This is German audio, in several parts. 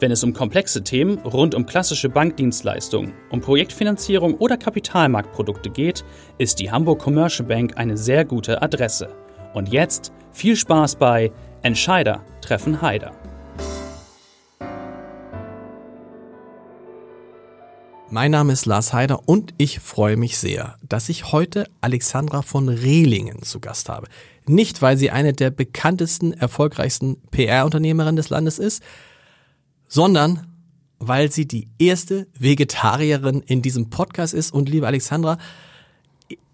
Wenn es um komplexe Themen rund um klassische Bankdienstleistungen, um Projektfinanzierung oder Kapitalmarktprodukte geht, ist die Hamburg Commercial Bank eine sehr gute Adresse. Und jetzt viel Spaß bei Entscheider treffen Heider. Mein Name ist Lars Heider und ich freue mich sehr, dass ich heute Alexandra von Rehlingen zu Gast habe. Nicht, weil sie eine der bekanntesten, erfolgreichsten PR-Unternehmerinnen des Landes ist, sondern weil sie die erste Vegetarierin in diesem Podcast ist. Und liebe Alexandra,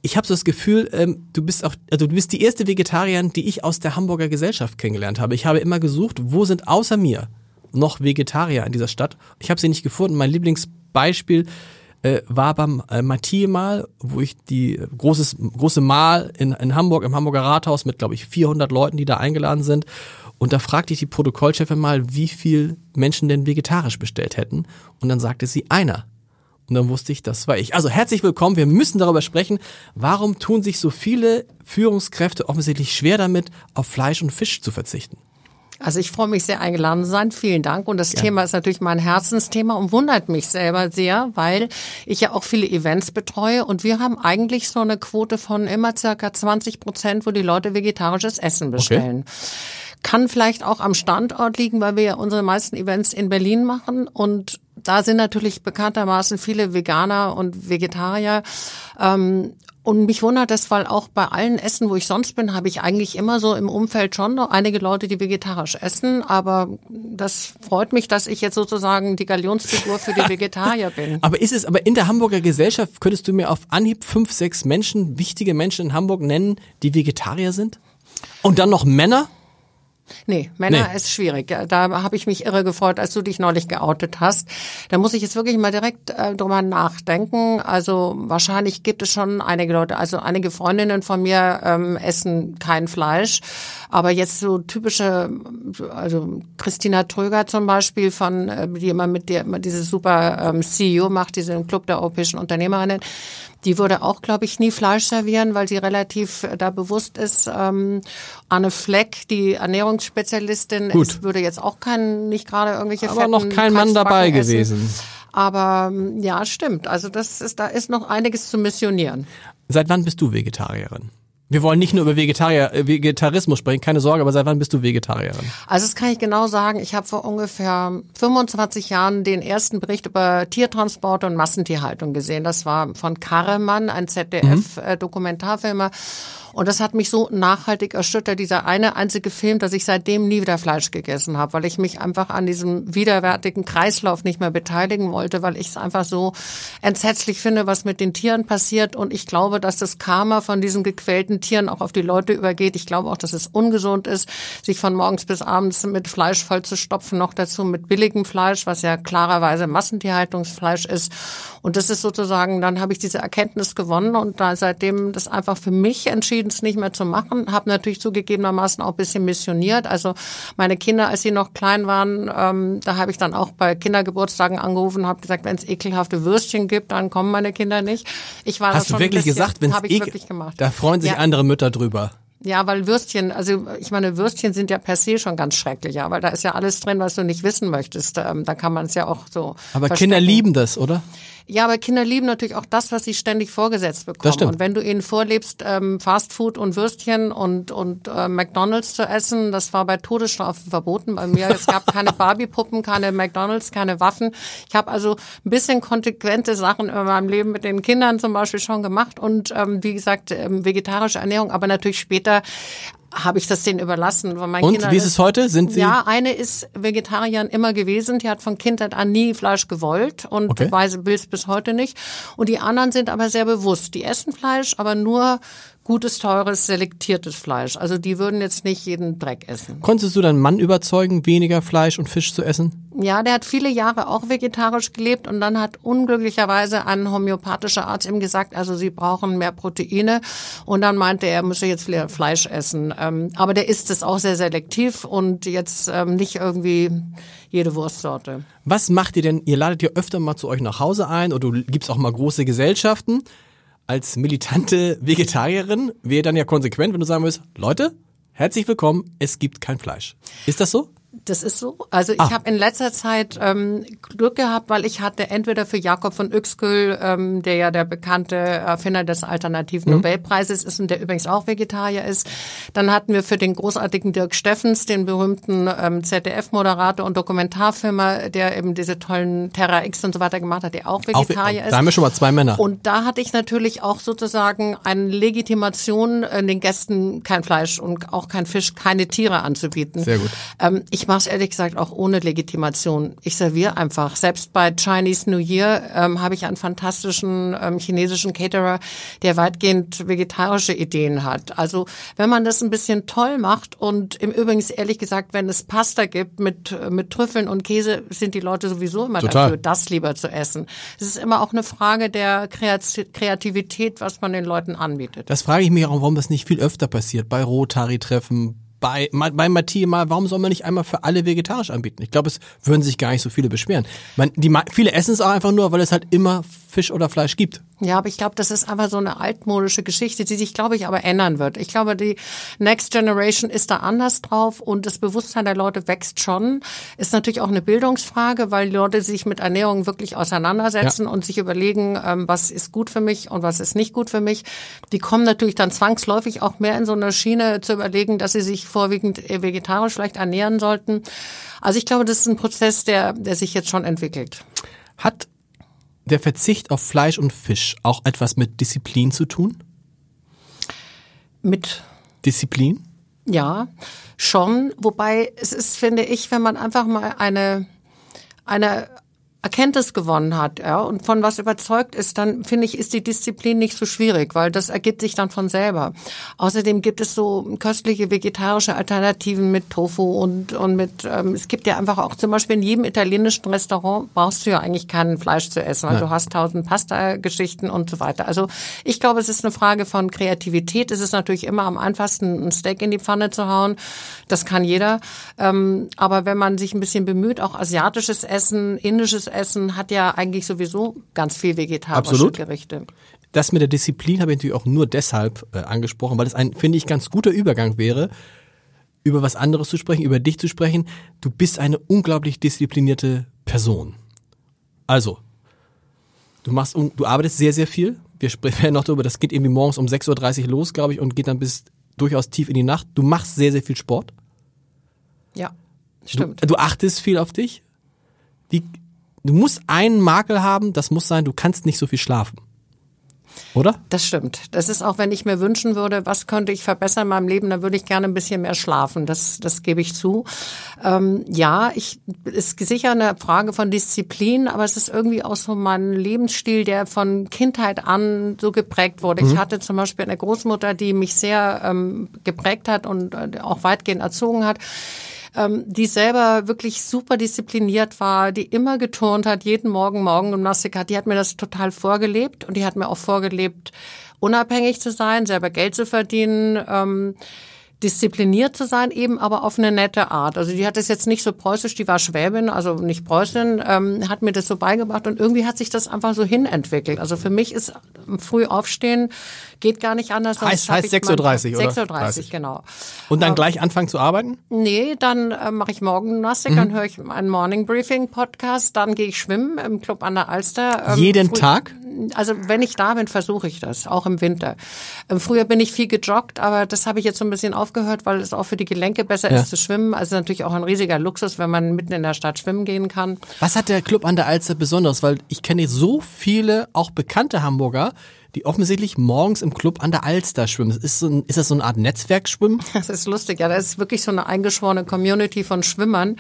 ich habe so das Gefühl, ähm, du bist auch, also du bist die erste Vegetarierin, die ich aus der Hamburger Gesellschaft kennengelernt habe. Ich habe immer gesucht, wo sind außer mir noch Vegetarier in dieser Stadt. Ich habe sie nicht gefunden. Mein Lieblingsbeispiel äh, war beim äh, Mathieu mal, wo ich die großes große Mahl in, in Hamburg im Hamburger Rathaus mit glaube ich 400 Leuten, die da eingeladen sind und da fragte ich die Protokollchefin mal, wie viel Menschen denn vegetarisch bestellt hätten. Und dann sagte sie einer. Und dann wusste ich, das war ich. Also herzlich willkommen. Wir müssen darüber sprechen. Warum tun sich so viele Führungskräfte offensichtlich schwer damit, auf Fleisch und Fisch zu verzichten? Also ich freue mich sehr eingeladen zu sein. Vielen Dank. Und das ja. Thema ist natürlich mein Herzensthema und wundert mich selber sehr, weil ich ja auch viele Events betreue und wir haben eigentlich so eine Quote von immer circa 20 Prozent, wo die Leute vegetarisches Essen bestellen. Okay. Kann vielleicht auch am Standort liegen, weil wir ja unsere meisten Events in Berlin machen und da sind natürlich bekanntermaßen viele Veganer und Vegetarier. Ähm, und mich wundert das, weil auch bei allen Essen, wo ich sonst bin, habe ich eigentlich immer so im Umfeld schon noch einige Leute, die vegetarisch essen. Aber das freut mich, dass ich jetzt sozusagen die Galionsfigur für die Vegetarier bin. aber ist es, aber in der Hamburger Gesellschaft könntest du mir auf Anhieb fünf, sechs Menschen, wichtige Menschen in Hamburg nennen, die Vegetarier sind? Und dann noch Männer? Nee, Männer nee. ist schwierig. Da habe ich mich irre gefreut, als du dich neulich geoutet hast. Da muss ich jetzt wirklich mal direkt äh, drüber nachdenken. Also wahrscheinlich gibt es schon einige Leute, also einige Freundinnen von mir ähm, essen kein Fleisch. Aber jetzt so typische, also Christina Tröger zum Beispiel von, äh, die immer mit dir immer diese super ähm, CEO macht, diesen Club der europäischen Unternehmerinnen, die würde auch, glaube ich, nie Fleisch servieren, weil sie relativ äh, da bewusst ist. Ähm, Anne Fleck, die Ernährungsspezialistin, ist, würde jetzt auch kein, nicht gerade irgendwelche Aber noch kein Mann dabei essen. gewesen. Aber ähm, ja, stimmt. Also das ist, da ist noch einiges zu missionieren. Seit wann bist du Vegetarierin? Wir wollen nicht nur über Vegetarier, äh, Vegetarismus sprechen, keine Sorge, aber seit wann bist du Vegetarierin? Also das kann ich genau sagen. Ich habe vor ungefähr 25 Jahren den ersten Bericht über Tiertransport und Massentierhaltung gesehen. Das war von Karremann, ein ZDF-Dokumentarfilmer. Mhm. Und das hat mich so nachhaltig erschüttert, dieser eine einzige Film, dass ich seitdem nie wieder Fleisch gegessen habe, weil ich mich einfach an diesem widerwärtigen Kreislauf nicht mehr beteiligen wollte, weil ich es einfach so entsetzlich finde, was mit den Tieren passiert. Und ich glaube, dass das Karma von diesen gequälten Tieren auch auf die Leute übergeht. Ich glaube auch, dass es ungesund ist, sich von morgens bis abends mit Fleisch voll zu stopfen, noch dazu mit billigem Fleisch, was ja klarerweise Massentierhaltungsfleisch ist. Und das ist sozusagen, dann habe ich diese Erkenntnis gewonnen und da seitdem das einfach für mich entschieden, es nicht mehr zu machen. Habe natürlich zugegebenermaßen auch ein bisschen missioniert. Also meine Kinder, als sie noch klein waren, ähm, da habe ich dann auch bei Kindergeburtstagen angerufen und habe gesagt, wenn es ekelhafte Würstchen gibt, dann kommen meine Kinder nicht. Ich war Hast du wirklich bisschen, gesagt, wenn es wirklich gemacht. Da freuen sich ja. andere Mütter drüber. Ja, weil Würstchen, also ich meine, Würstchen sind ja per se schon ganz schrecklich, ja, weil da ist ja alles drin, was du nicht wissen möchtest. Ähm, da kann man es ja auch so. Aber verstecken. Kinder lieben das, oder? Ja, aber Kinder lieben natürlich auch das, was sie ständig vorgesetzt bekommen. Das stimmt. Und wenn du ihnen vorlebst, ähm, Fastfood und Würstchen und, und äh, McDonalds zu essen, das war bei Todesstrafen verboten bei mir. Es gab keine Barbie-Puppen, keine McDonalds, keine Waffen. Ich habe also ein bisschen konsequente Sachen in meinem Leben mit den Kindern zum Beispiel schon gemacht und ähm, wie gesagt, ähm, vegetarische Ernährung, aber natürlich später habe ich das denen überlassen. Weil mein Und Kinder wie ist es heute? Sind Sie? Ja, eine ist Vegetarierin immer gewesen. Die hat von Kindheit an nie Fleisch gewollt und okay. will es bis heute nicht. Und die anderen sind aber sehr bewusst. Die essen Fleisch, aber nur gutes, teures, selektiertes Fleisch. Also die würden jetzt nicht jeden Dreck essen. Konntest du deinen Mann überzeugen, weniger Fleisch und Fisch zu essen? Ja, der hat viele Jahre auch vegetarisch gelebt und dann hat unglücklicherweise ein homöopathischer Arzt ihm gesagt, also sie brauchen mehr Proteine und dann meinte er, er müsse jetzt Fleisch essen. Ähm, aber der isst es auch sehr selektiv und jetzt ähm, nicht irgendwie jede Wurstsorte. Was macht ihr denn? Ihr ladet ja öfter mal zu euch nach Hause ein oder du gibst auch mal große Gesellschaften als militante Vegetarierin wäre dann ja konsequent, wenn du sagen würdest, Leute, herzlich willkommen, es gibt kein Fleisch. Ist das so? Das ist so. Also ich ah. habe in letzter Zeit ähm, Glück gehabt, weil ich hatte entweder für Jakob von Uexküll, ähm, der ja der bekannte Erfinder des alternativen mhm. Nobelpreises ist und der übrigens auch Vegetarier ist. Dann hatten wir für den großartigen Dirk Steffens, den berühmten ähm, ZDF-Moderator und Dokumentarfilmer, der eben diese tollen Terra X und so weiter gemacht hat, der auch Vegetarier auch, ist. Da haben wir schon mal zwei Männer. Und da hatte ich natürlich auch sozusagen eine Legitimation, äh, den Gästen kein Fleisch und auch kein Fisch, keine Tiere anzubieten. Sehr gut. Ähm, ich ich mache es ehrlich gesagt auch ohne Legitimation. Ich serviere einfach. Selbst bei Chinese New Year ähm, habe ich einen fantastischen ähm, chinesischen Caterer, der weitgehend vegetarische Ideen hat. Also wenn man das ein bisschen toll macht und im Übrigen ehrlich gesagt, wenn es Pasta gibt mit, mit Trüffeln und Käse, sind die Leute sowieso immer Total. dafür, das lieber zu essen. Es ist immer auch eine Frage der Kreativität, was man den Leuten anbietet. Das frage ich mich auch, warum das nicht viel öfter passiert. Bei Rotary-Treffen, bei, bei Matthias mal, warum soll man nicht einmal für alle vegetarisch anbieten? Ich glaube, es würden sich gar nicht so viele beschweren. Man, die, viele essen es auch einfach nur, weil es halt immer Fisch oder Fleisch gibt. Ja, aber ich glaube, das ist einfach so eine altmodische Geschichte, die sich, glaube ich, aber ändern wird. Ich glaube, die Next Generation ist da anders drauf und das Bewusstsein der Leute wächst schon. Ist natürlich auch eine Bildungsfrage, weil Leute sich mit Ernährung wirklich auseinandersetzen ja. und sich überlegen, ähm, was ist gut für mich und was ist nicht gut für mich. Die kommen natürlich dann zwangsläufig auch mehr in so eine Schiene zu überlegen, dass sie sich vorwiegend vegetarisch vielleicht ernähren sollten. Also ich glaube, das ist ein Prozess, der, der sich jetzt schon entwickelt. Hat der Verzicht auf Fleisch und Fisch auch etwas mit Disziplin zu tun? Mit Disziplin? Ja, schon. Wobei es ist, finde ich, wenn man einfach mal eine, eine Erkenntnis gewonnen hat ja, und von was überzeugt ist, dann finde ich, ist die Disziplin nicht so schwierig, weil das ergibt sich dann von selber. Außerdem gibt es so köstliche vegetarische Alternativen mit Tofu und, und mit, ähm, es gibt ja einfach auch zum Beispiel in jedem italienischen Restaurant brauchst du ja eigentlich kein Fleisch zu essen, weil ja. du hast tausend Pasta-Geschichten und so weiter. Also ich glaube, es ist eine Frage von Kreativität. Es ist natürlich immer am einfachsten, ein Steak in die Pfanne zu hauen. Das kann jeder. Ähm, aber wenn man sich ein bisschen bemüht, auch asiatisches Essen, indisches Essen hat ja eigentlich sowieso ganz viel vegetarische Absolut. Gerichte. Das mit der Disziplin habe ich natürlich auch nur deshalb äh, angesprochen, weil es ein, finde ich, ganz guter Übergang wäre, über was anderes zu sprechen, über dich zu sprechen. Du bist eine unglaublich disziplinierte Person. Also, du machst, du arbeitest sehr, sehr viel. Wir sprechen ja noch darüber, das geht irgendwie morgens um 6.30 Uhr los, glaube ich, und geht dann bis durchaus tief in die Nacht. Du machst sehr, sehr viel Sport. Ja, stimmt. Du, du achtest viel auf dich. Wie, du musst einen Makel haben, das muss sein, du kannst nicht so viel schlafen. Oder? Das stimmt. Das ist auch, wenn ich mir wünschen würde, was könnte ich verbessern in meinem Leben, dann würde ich gerne ein bisschen mehr schlafen. Das, das gebe ich zu. Ähm, ja, ich, ist sicher eine Frage von Disziplin, aber es ist irgendwie auch so mein Lebensstil, der von Kindheit an so geprägt wurde. Mhm. Ich hatte zum Beispiel eine Großmutter, die mich sehr ähm, geprägt hat und äh, auch weitgehend erzogen hat ähm, die selber wirklich super diszipliniert war, die immer geturnt hat, jeden Morgen Morgengymnastik hat, die hat mir das total vorgelebt und die hat mir auch vorgelebt, unabhängig zu sein, selber Geld zu verdienen. Ähm, diszipliniert zu sein, eben aber auf eine nette Art. Also die hat es jetzt nicht so preußisch, die war Schwäbin, also nicht Preußin, ähm, hat mir das so beigebracht und irgendwie hat sich das einfach so hinentwickelt. Also für mich ist früh aufstehen geht gar nicht anders. Heißt, heißt 6.30 Uhr, oder? 6.30 Uhr, genau. Und dann ähm, gleich anfangen zu arbeiten? Nee, dann äh, mache ich Morgengymnastik, mhm. dann höre ich einen Morning Briefing Podcast, dann gehe ich schwimmen im Club an der Alster. Ähm, Jeden Tag? Also wenn ich da bin, versuche ich das, auch im Winter. Ähm, früher bin ich viel gejoggt, aber das habe ich jetzt so ein bisschen aufgehört, weil es auch für die Gelenke besser ja. ist zu schwimmen. Also natürlich auch ein riesiger Luxus, wenn man mitten in der Stadt schwimmen gehen kann. Was hat der Club an der Alster besonders? Weil ich kenne so viele, auch bekannte Hamburger, die offensichtlich morgens im Club an der Alster schwimmen. Ist, so ein, ist das so eine Art Netzwerkschwimmen? Das ist lustig, ja. Das ist wirklich so eine eingeschworene Community von Schwimmern.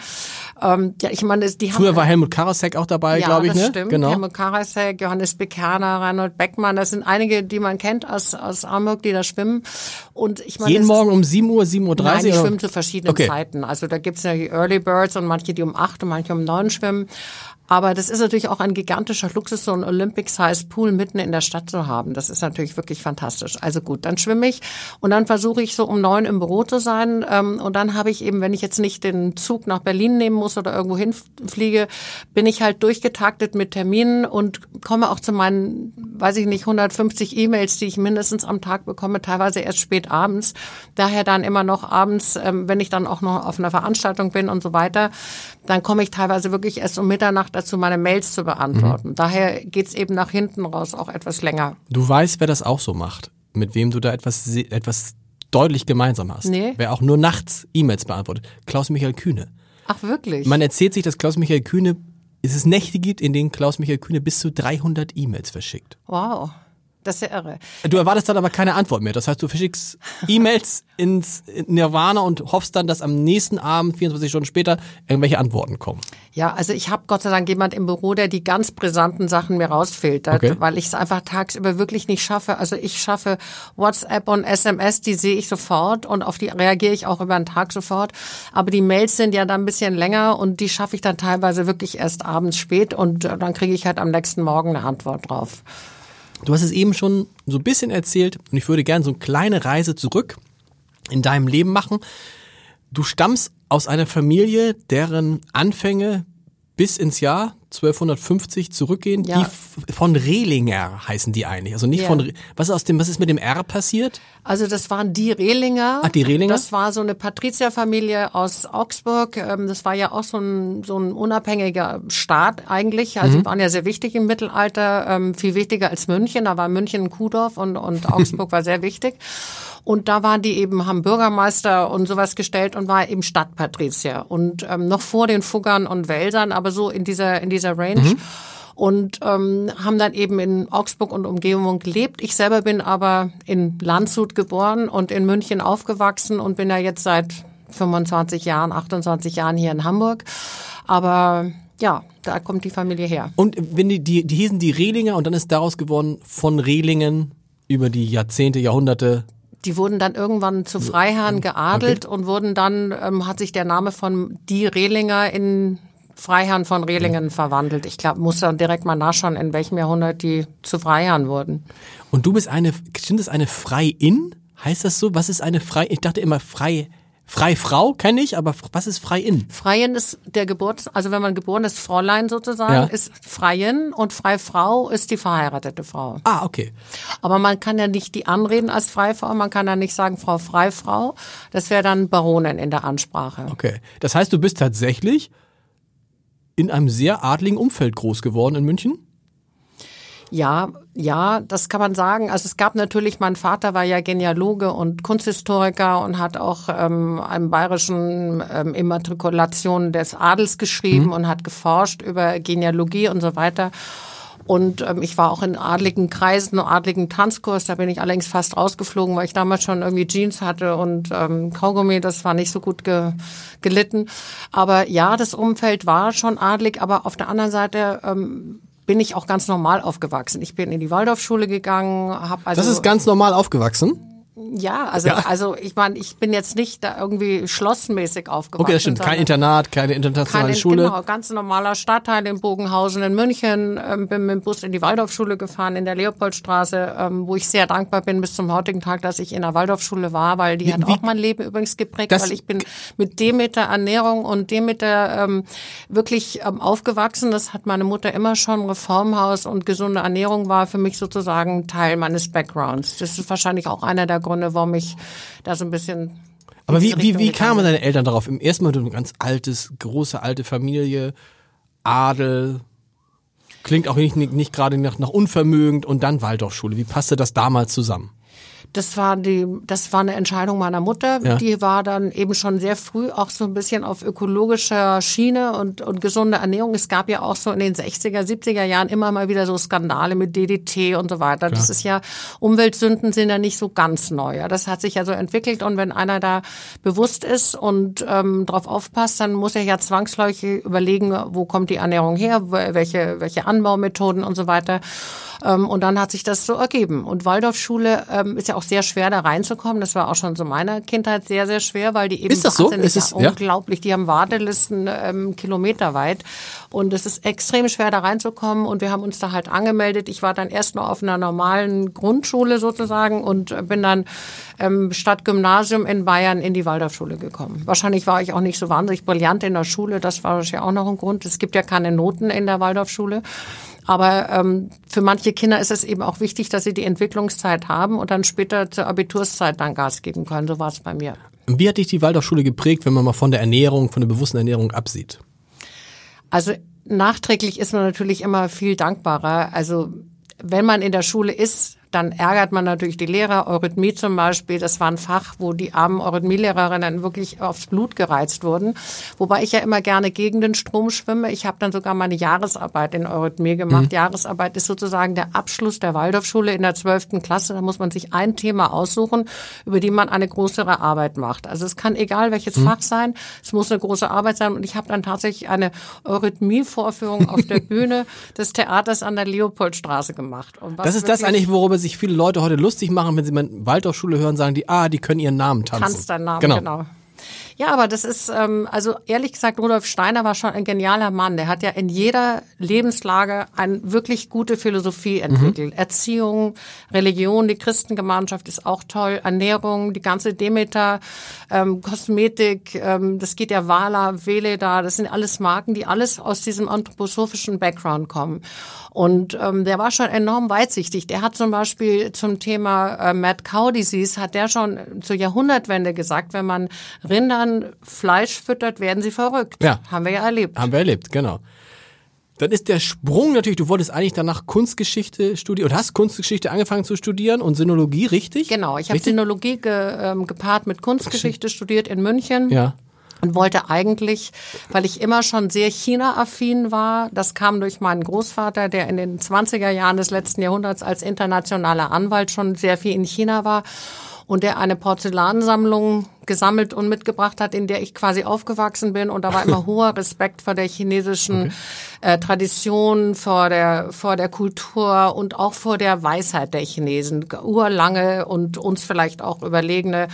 Ähm, ja, ich meine, die Früher haben, war Helmut Karasek auch dabei, ja, glaube ich, das ne? stimmt. Genau. Helmut Karasek, Johannes Bekerner, Reinhold Beckmann, das sind einige, die man kennt aus, aus Hamburg, die da schwimmen. Und ich meine, Jeden Morgen um 7 Uhr, 7.30 Uhr? Nein, die schwimmen zu verschiedenen Okay. Zeiten. Also da gibt's ja die Early Birds und manche, die um acht und manche um neun schwimmen. Aber das ist natürlich auch ein gigantischer Luxus, so einen Olympic-Size Pool mitten in der Stadt zu haben. Das ist natürlich wirklich fantastisch. Also gut, dann schwimme ich und dann versuche ich so um neun im Büro zu sein. Ähm, und dann habe ich eben, wenn ich jetzt nicht den Zug nach Berlin nehmen muss oder irgendwo hinfliege, bin ich halt durchgetaktet mit Terminen und komme auch zu meinen, weiß ich nicht, 150 E-Mails, die ich mindestens am Tag bekomme, teilweise erst spät abends. Daher dann immer noch abends, ähm, wenn ich dann auch noch auf einer Veranstaltung bin und so weiter, dann komme ich teilweise wirklich erst um Mitternacht dazu, meine Mails zu beantworten. Daher geht's eben nach hinten raus auch etwas länger. Du weißt, wer das auch so macht, mit wem du da etwas, etwas deutlich gemeinsam hast. Nee. Wer auch nur nachts E-Mails beantwortet. Klaus-Michael Kühne. Ach wirklich? Man erzählt sich, dass Klaus-Michael Kühne, es es Nächte gibt, in denen Klaus-Michael Kühne bis zu 300 E-Mails verschickt. wow. Das ist ja irre. Du erwartest dann aber keine Antwort mehr. Das heißt, du verschickst E-Mails ins Nirvana und hoffst dann, dass am nächsten Abend, 24 Stunden später, irgendwelche Antworten kommen. Ja, also ich habe Gott sei Dank jemand im Büro, der die ganz brisanten Sachen mir rausfiltert, Okay. weil ich es einfach tagsüber wirklich nicht schaffe. Also ich schaffe WhatsApp und SMS, die sehe ich sofort und auf die reagiere ich auch über den Tag sofort. Aber die Mails sind ja dann ein bisschen länger und die schaffe ich dann teilweise wirklich erst abends spät und äh, dann kriege ich halt am nächsten Morgen eine Antwort drauf. Du hast es eben schon so ein bisschen erzählt und ich würde gerne so eine kleine Reise zurück in deinem Leben machen. Du stammst aus einer Familie, deren Anfänge bis ins Jahr 1250 zurückgehen, Ja. die von Rehlinger heißen die eigentlich. Also nicht Ja. von Re- was ist aus dem was ist mit dem R passiert? Also das waren die Rehlinger. Ach, die Rehlinger? Das war so eine Patrizierfamilie aus Augsburg. Ähm, Das war ja auch so ein, so ein unabhängiger Staat eigentlich. Also waren ja sehr wichtig im Mittelalter, ähm, viel wichtiger als München. Da war München ein Kuhdorf und, und Augsburg war sehr wichtig. Und da waren die eben, haben Bürgermeister und sowas gestellt und war eben Stadtpatrizier. Und ähm, noch vor den Fuggern und Welsern, aber so in dieser, in dieser Range und ähm, haben dann eben in Augsburg und Umgebung gelebt. Ich selber bin aber in Landshut geboren und in München aufgewachsen und bin ja jetzt seit 25 Jahren, 28 Jahren hier in Hamburg. Aber ja, da kommt die Familie her. Und wenn die, die, die hießen die Rehlinger und dann ist daraus geworden von Rehlingen über die Jahrzehnte, Jahrhunderte. Die wurden dann irgendwann zu Freiherren geadelt und wurden dann, ähm, hat sich der Name von die Rehlinger in Freiherren von Rehlingen verwandelt. Ich glaube, muss dann direkt mal nachschauen, in welchem Jahrhundert die zu Freiherren wurden. Und du bist eine, stimmt das eine Freien? Heißt das so? Was ist eine Frei? Ich dachte immer Frei, Freifrau kenne ich, aber was ist Freien? Freien ist der Geburts, also wenn man geboren ist, Fräulein sozusagen, Ja. ist Freien und Freifrau ist die verheiratete Frau. Ah, okay. Aber man kann ja nicht die anreden als Freifrau, man kann ja nicht sagen Frau Freifrau. Das wäre dann Baronin in der Ansprache. Okay. Das heißt, du bist tatsächlich in einem sehr adligen Umfeld groß geworden in München? Ja, ja, das kann man sagen. Also es gab natürlich, mein Vater war ja Genealoge und Kunsthistoriker und hat auch ähm, einen bayerischen ähm, Immatrikulation des Adels geschrieben und hat geforscht über Genealogie und so weiter. Und ähm, ich war auch in adligen Kreisen, adligen Tanzkurs, da bin ich allerdings fast rausgeflogen, weil ich damals schon irgendwie Jeans hatte und ähm, Kaugummi, das war nicht so gut ge gelitten. Aber ja, das Umfeld war schon adlig, aber auf der anderen Seite ähm, bin ich auch ganz normal aufgewachsen. Ich bin in die Waldorfschule gegangen, habe also Das ist ganz normal aufgewachsen. Ja, also also ich meine, ich bin jetzt nicht da irgendwie schlossmäßig aufgewachsen. Okay, das stimmt. Kein Internat, keine internationale kein, Schule. Genau, ganz normaler Stadtteil in Bogenhausen in München. Ähm, bin mit dem Bus in die Waldorfschule gefahren, in der Leopoldstraße, ähm, wo ich sehr dankbar bin bis zum heutigen Tag, dass ich in der Waldorfschule war, weil die hat wie- auch mein Leben übrigens geprägt, weil ich bin mit dem mit der Ernährung und dem mit der ähm, wirklich ähm, aufgewachsen. Das hat meine Mutter immer schon. Reformhaus und gesunde Ernährung war für mich sozusagen Teil meines Backgrounds. Das ist wahrscheinlich auch einer der Gründe, warum ich da so ein bisschen Aber wie, wie, wie kamen deine Eltern darauf? Im ersten Mal du ein ganz altes, große, alte Familie, Adel, klingt auch nicht, nicht, nicht gerade nach, nach unvermögend und dann Waldorfschule. Wie passte das damals zusammen? Das war die, das war eine Entscheidung meiner Mutter. Ja. Die war dann eben schon sehr früh auch so ein bisschen auf ökologischer Schiene und, und gesunde Ernährung. Es gab ja auch so in den 60er, 70er Jahren immer mal wieder so Skandale mit DDT und so weiter. Das ist ja, Umweltsünden sind ja nicht so ganz neu. Ja. Das hat sich ja so entwickelt und wenn einer da bewusst ist und ähm, drauf aufpasst, dann muss er ja zwangsläufig überlegen, wo kommt die Ernährung her, welche, welche Anbaumethoden und so weiter. Ähm, und dann hat sich das so ergeben. Und Waldorfschule ähm, ist ja auch sehr schwer, da reinzukommen. Das war auch schon so meiner Kindheit sehr, sehr schwer, weil die eben Ist das so? Ist es- ja, unglaublich. Die haben Wartelisten ähm, kilometerweit. Und es ist extrem schwer, da reinzukommen. Und wir haben uns da halt angemeldet. Ich war dann erst noch auf einer normalen Grundschule sozusagen und bin dann ähm, statt Gymnasium in Bayern in die Waldorfschule gekommen. Wahrscheinlich war ich auch nicht so wahnsinnig brillant in der Schule. Das war ja auch noch ein Grund. Es gibt ja keine Noten in der Waldorfschule. Aber ähm, für manche Kinder ist es eben auch wichtig, dass sie die Entwicklungszeit haben und dann später zur Abiturszeit dann Gas geben können. So war es bei mir. Wie hat dich die Waldorfschule geprägt, wenn man mal von der Ernährung, von der bewussten Ernährung absieht? Also nachträglich ist man natürlich immer viel dankbarer. Also wenn man in der Schule ist, dann ärgert man natürlich die Lehrer. Eurythmie zum Beispiel, das war ein Fach, wo die armen Eurythmielehrerinnen wirklich aufs Blut gereizt wurden. Wobei ich ja immer gerne gegen den Strom schwimme. Ich habe dann sogar meine Jahresarbeit in Eurythmie gemacht. Jahresarbeit ist sozusagen der Abschluss der Waldorfschule in der 12. Klasse. Da muss man sich ein Thema aussuchen, über die man eine größere Arbeit macht. Also es kann egal welches Fach sein, es muss eine große Arbeit sein. Und ich habe dann tatsächlich eine Eurythmie-Vorführung auf der Bühne des Theaters an der Leopoldstraße gemacht. Das ist das eigentlich, worüber sich viele Leute heute lustig machen, wenn sie mal Waldorfschule hören, sagen die, ah, die können ihren Namen tanzen. Tanzt dein Name, genau. Ja, aber das ist, ähm, also ehrlich gesagt, Rudolf Steiner war schon ein genialer Mann. Der hat ja in jeder Lebenslage eine wirklich gute Philosophie entwickelt. Erziehung, Religion, die Christengemeinschaft ist auch toll, Ernährung, die ganze Demeter, ähm, Kosmetik, ähm, das geht ja Wala, Veleda, das sind alles Marken, die alles aus diesem anthroposophischen Background kommen. Und ähm, der war schon enorm weitsichtig. Der hat zum Beispiel zum Thema äh, Mad Cow Disease, hat der schon zur Jahrhundertwende gesagt, wenn man Rindern Fleisch füttert, werden sie verrückt. Ja. Haben wir ja erlebt. Haben wir erlebt, genau. Dann ist der Sprung natürlich, du wolltest eigentlich danach Kunstgeschichte studieren und hast Kunstgeschichte angefangen zu studieren und Sinologie, richtig? Genau, ich habe? Sinologie ge, ähm, gepaart mit Kunstgeschichte studiert in München. Ja. und wollte eigentlich, weil ich immer schon sehr China-affin war, das kam durch meinen Großvater, der in den 20er Jahren des letzten Jahrhunderts als internationaler Anwalt schon sehr viel in China war und der eine Porzellansammlung gesammelt und mitgebracht hat, in der ich quasi aufgewachsen bin. Und da war immer hoher Respekt vor der chinesischen äh, Tradition, vor der, vor der Kultur und auch vor der Weisheit der Chinesen. Urlange und uns vielleicht auch überlegene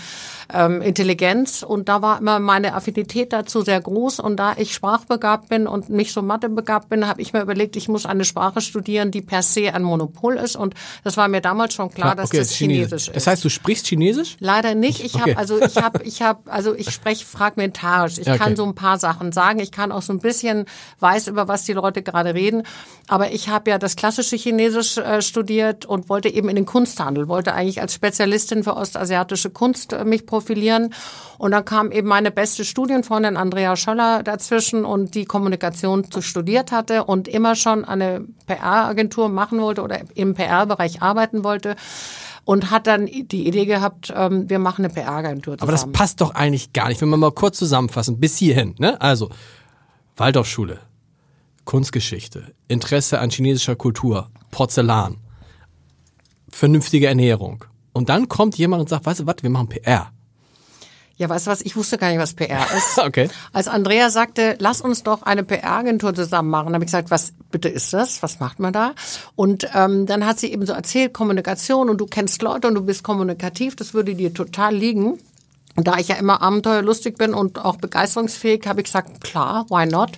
ähm, Intelligenz. Und da war immer meine Affinität dazu sehr groß. Und da ich sprachbegabt bin und nicht so mathebegabt bin, habe ich mir überlegt, ich muss eine Sprache studieren, die per se ein Monopol ist. Und das war mir damals schon klar, dass okay, das Chinesisch ist. Das heißt, du sprichst Chinesisch? Leider nicht. Ich Okay. habe also ich habe ich habe also ich spreche fragmentarisch. Ich Okay. kann so ein paar Sachen sagen. Ich kann auch so ein bisschen weiß über was die Leute gerade reden. Aber ich habe ja das klassische Chinesisch äh, studiert und wollte eben in den Kunsthandel. Wollte eigentlich als Spezialistin für ostasiatische Kunst äh, mich profilieren. Und dann kam eben meine beste Studienfreundin Andrea Scholler dazwischen und die Kommunikation zu studiert hatte und immer schon eine PR-Agentur machen wollte oder im PR-Bereich arbeiten wollte. Und hat dann die Idee gehabt, ähm, wir machen eine PR-Agentur zusammen. Aber das passt doch eigentlich gar nicht, wenn wir mal kurz zusammenfassen, bis hierhin. Ne? Also, Waldorfschule, Kunstgeschichte, Interesse an chinesischer Kultur, Porzellan, vernünftige Ernährung. Und dann kommt jemand und sagt, weißt du was, wir machen PR. Ja, weißt du was, ich wusste gar nicht, was PR ist. Okay. Als Andrea sagte, lass uns doch eine PR-Agentur zusammen machen, habe ich gesagt, was bitte ist das? Was macht man da? Und ähm, dann hat sie eben so erzählt, Kommunikation und du kennst Leute und du bist kommunikativ, das würde dir total liegen. Und da ich ja immer abenteuerlustig bin und auch begeisterungsfähig, habe ich gesagt, klar, why not?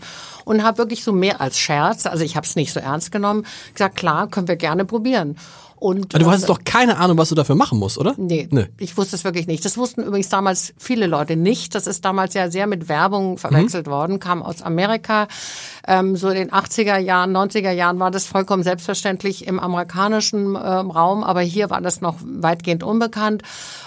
Und habe wirklich so mehr als Scherz, also ich habe es nicht so ernst genommen, gesagt, klar, können wir gerne probieren. Und Aber du äh, hattest doch keine Ahnung, was du dafür machen musst, oder? Nee, Nee. ich wusste es wirklich nicht. Das wussten übrigens damals viele Leute nicht. Das ist damals ja sehr mit Werbung verwechselt worden, kam aus Amerika. Ähm, so in den 80er Jahren, 90er Jahren war das vollkommen selbstverständlich im amerikanischen ähm, Raum, aber hier war das noch weitgehend unbekannt.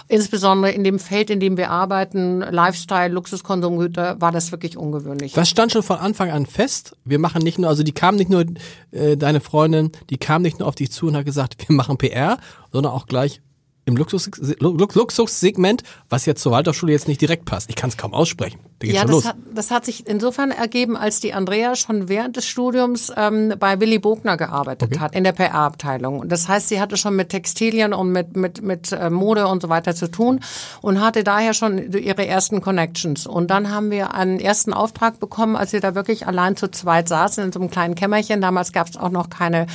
Insbesondere in dem Feld, in dem wir arbeiten, Lifestyle, Luxuskonsumgüter, war das wirklich ungewöhnlich. Das stand schon von Anfang an fest. Wir machen nicht nur, also die kam nicht nur, äh, deine Freundin, die kam nicht nur auf dich zu und hat gesagt, wir machen PR, sondern auch gleich, im Luxus, Luxussegment, was jetzt zur Waldorfschule jetzt nicht direkt passt. Ich kann es kaum aussprechen. Da ja, das hat, das hat sich insofern ergeben, als die Andrea schon während des Studiums ähm, bei Willy Bogner gearbeitet okay. hat, in der PR-Abteilung. Das heißt, sie hatte schon mit Textilien und mit, mit, mit äh, Mode und so weiter zu tun und hatte daher schon ihre ersten Connections. Und dann haben wir einen ersten Auftrag bekommen, als sie da wirklich allein zu zweit saßen in so einem kleinen Kämmerchen. Damals gab es auch noch keine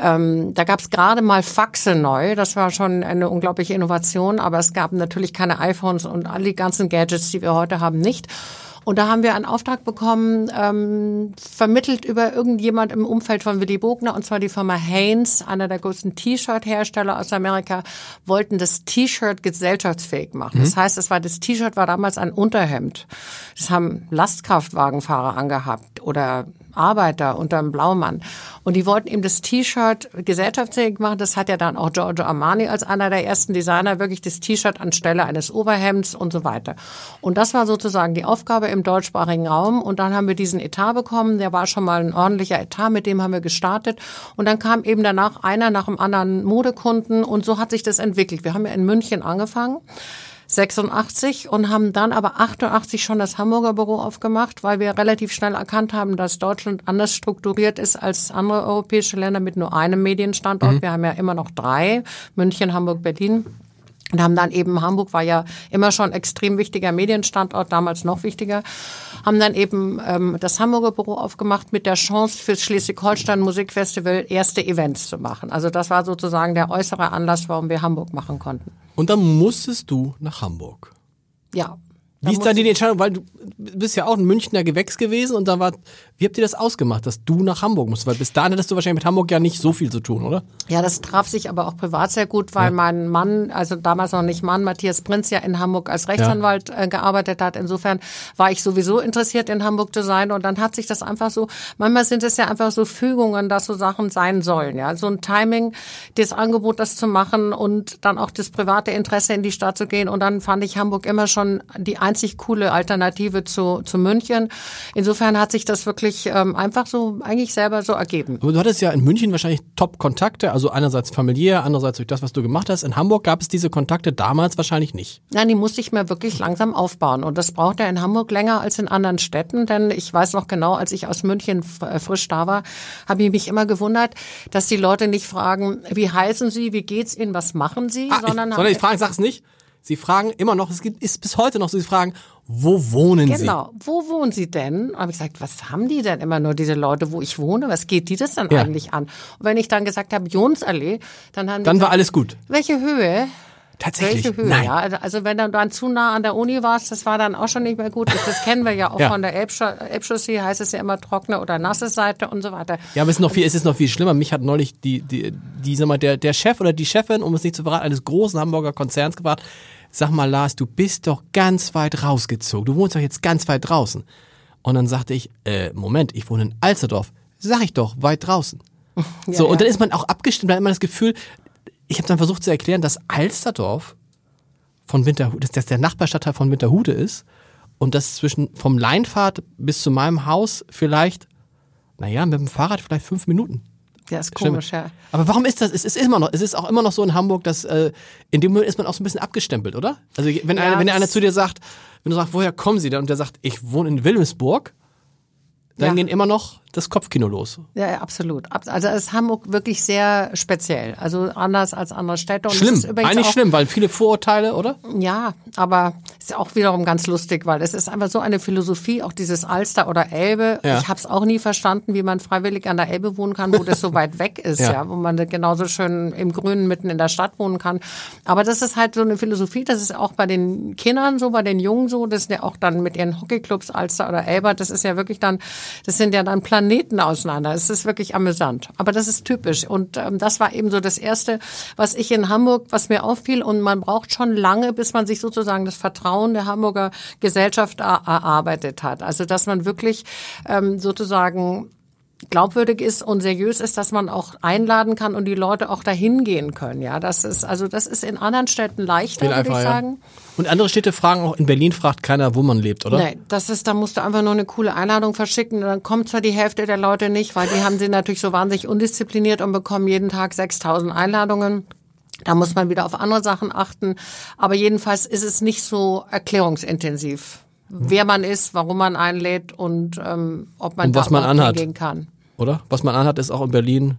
ähm, da gab es gerade mal Faxe neu. Das war schon eine unglaubliche Innovation, aber es gab natürlich keine iPhones und all die ganzen Gadgets, die wir heute haben, nicht. Und da haben wir einen Auftrag bekommen, ähm, vermittelt über irgendjemand im Umfeld von Willy Bogner, und zwar die Firma Hanes, einer der größten T-Shirt-Hersteller aus Amerika, wollten das T-Shirt gesellschaftsfähig machen. Mhm. Das heißt, es war das T-Shirt war damals ein Unterhemd. Das haben Lastkraftwagenfahrer angehabt oder Arbeiter unter dem Blaumann. Und die wollten ihm das T-Shirt gesellschaftsfähig machen. Das hat ja dann auch Giorgio Armani als einer der ersten Designer wirklich das T-Shirt anstelle eines Oberhemds und so weiter. Und das war sozusagen die Aufgabe im deutschsprachigen Raum. Und dann haben wir diesen Etat bekommen. Der war schon mal ein ordentlicher Etat. Mit dem haben wir gestartet. Und dann kam eben danach einer nach dem anderen Modekunden. Und so hat sich das entwickelt. Wir haben ja in München angefangen. 86 und haben dann aber 88 schon das Hamburger Büro aufgemacht, weil wir relativ schnell erkannt haben, dass Deutschland anders strukturiert ist als andere europäische Länder mit nur einem Medienstandort. Mhm. Wir haben ja immer noch drei, München, Hamburg, Berlin. Und haben dann eben, Hamburg war ja immer schon extrem wichtiger Medienstandort, damals noch wichtiger, haben dann eben ähm, das Hamburger Büro aufgemacht mit der Chance fürs Schleswig-Holstein Musikfestival erste Events zu machen. Also das war sozusagen der äußere Anlass, warum wir Hamburg machen konnten. Und dann musstest du nach Hamburg. Ja, wie ist dann die Entscheidung? Weil du bist ja auch ein Münchner Gewächs gewesen und da war, wie habt ihr das ausgemacht, dass du nach Hamburg musst? Weil bis dahin hattest du wahrscheinlich mit Hamburg ja nicht so viel zu tun, oder? Ja, das traf sich aber auch privat sehr gut, weil ja. mein Mann, also damals noch nicht Mann, Matthias Prinz ja in Hamburg als Rechtsanwalt ja. äh, gearbeitet hat. Insofern war ich sowieso interessiert in Hamburg zu sein und dann hat sich das einfach so, manchmal sind es ja einfach so Fügungen, dass so Sachen sein sollen, ja. So ein Timing, das Angebot, das zu machen und dann auch das private Interesse in die Stadt zu gehen und dann fand ich Hamburg immer schon die einzig coole Alternative zu, zu München. Insofern hat sich das wirklich ähm, einfach so eigentlich selber so ergeben. Aber du hattest ja in München wahrscheinlich Top-Kontakte, also einerseits familiär, andererseits durch das, was du gemacht hast. In Hamburg gab es diese Kontakte damals wahrscheinlich nicht. Nein, die musste ich mir wirklich langsam aufbauen. Und das braucht ja in Hamburg länger als in anderen Städten, denn ich weiß noch genau, als ich aus München äh, frisch da war, habe ich mich immer gewundert, dass die Leute nicht fragen, wie heißen sie, wie geht's ihnen, was machen sie, ah, sondern, ich, sondern ich frage, sag's nicht. Sie fragen immer noch, es gibt, ist bis heute noch so, sie fragen, wo wohnen genau, Sie? Genau, wo wohnen Sie denn? Habe ich gesagt, was haben die denn immer nur diese Leute, wo ich wohne? Was geht die das dann ja. eigentlich an? Und wenn ich dann gesagt habe, Jonsallee, dann haben die Dann gesagt, war alles gut. Welche Höhe? Tatsächlich. Welche Höhe? Nein. Ja, also wenn du dann zu nah an der Uni warst, das war dann auch schon nicht mehr gut. Das kennen wir ja auch ja. von der Elbchaussee, heißt es ja immer trockene oder nasse Seite und so weiter. Ja, aber es ist noch viel, es ist noch viel schlimmer. Mich hat neulich die, die, die, sag mal, der, der Chef oder die Chefin, um es nicht zu verraten, eines großen Hamburger Konzerns gefragt, sag mal Lars, du bist doch ganz weit rausgezogen. Du wohnst doch jetzt ganz weit draußen. Und dann sagte ich, äh, Moment, ich wohne in Alsterdorf. Sag ich doch, weit draußen. Ja, so, und dann ist man auch abgestimmt, dann hat man das Gefühl, ich habe dann versucht zu erklären, dass Alsterdorf von Winterhude, dass das der Nachbarstadtteil von Winterhude ist und dass zwischen vom Leinfahrt bis zu meinem Haus vielleicht, naja, mit dem Fahrrad vielleicht fünf Minuten. Ja, ist komisch, Stimmt. ja. Aber warum ist das? Es ist immer noch, es ist auch immer noch so in Hamburg, dass äh, in dem Moment ist man auch so ein bisschen abgestempelt, oder? Also wenn, ja, einer, wenn einer zu dir sagt, wenn du sagst, woher kommen Sie denn? Und der sagt, ich wohne in Wilhelmsburg, dann ja. gehen immer noch das Kopfkino los. Ja, ja, absolut. Also ist Hamburg wirklich sehr speziell. Also anders als andere Städte. Und schlimm, eigentlich schlimm, weil viele Vorurteile, oder? Ja, aber ist ja auch wiederum ganz lustig, weil es ist einfach so eine Philosophie, auch dieses Alster oder Elbe. Ja. Ich habe es auch nie verstanden, wie man freiwillig an der Elbe wohnen kann, wo das so weit weg ist, ja. ja, wo man genauso schön im Grünen mitten in der Stadt wohnen kann. Aber das ist halt so eine Philosophie, das ist auch bei den Kindern so, bei den Jungen so, das ist ja auch dann mit ihren Hockeyclubs Alster oder Elbe, das ist ja wirklich dann, das sind ja dann Planeten Planeten auseinander. Es ist wirklich amüsant. Aber das ist typisch. Und ähm, das war eben so das Erste, was ich in Hamburg, was mir auffiel. Und man braucht schon lange, bis man sich sozusagen das Vertrauen der Hamburger Gesellschaft erarbeitet hat. Also dass man wirklich ähm, sozusagen glaubwürdig ist und seriös ist, dass man auch einladen kann und die Leute auch dahin gehen können. Ja, das ist also das ist in anderen Städten leichter, würde ich sagen. Ja. Und andere Städte fragen auch in Berlin fragt keiner, wo man lebt, oder? Nein, das ist da musst du einfach nur eine coole Einladung verschicken, dann kommt zwar die Hälfte der Leute nicht, weil die haben sie natürlich so wahnsinnig undiszipliniert und bekommen jeden Tag 6000 Einladungen. Da muss man wieder auf andere Sachen achten. Aber jedenfalls ist es nicht so erklärungsintensiv, wer man ist, warum man einlädt und ähm, ob man und was man anhat. hingehen kann. Oder? Was man anhat, ist auch in Berlin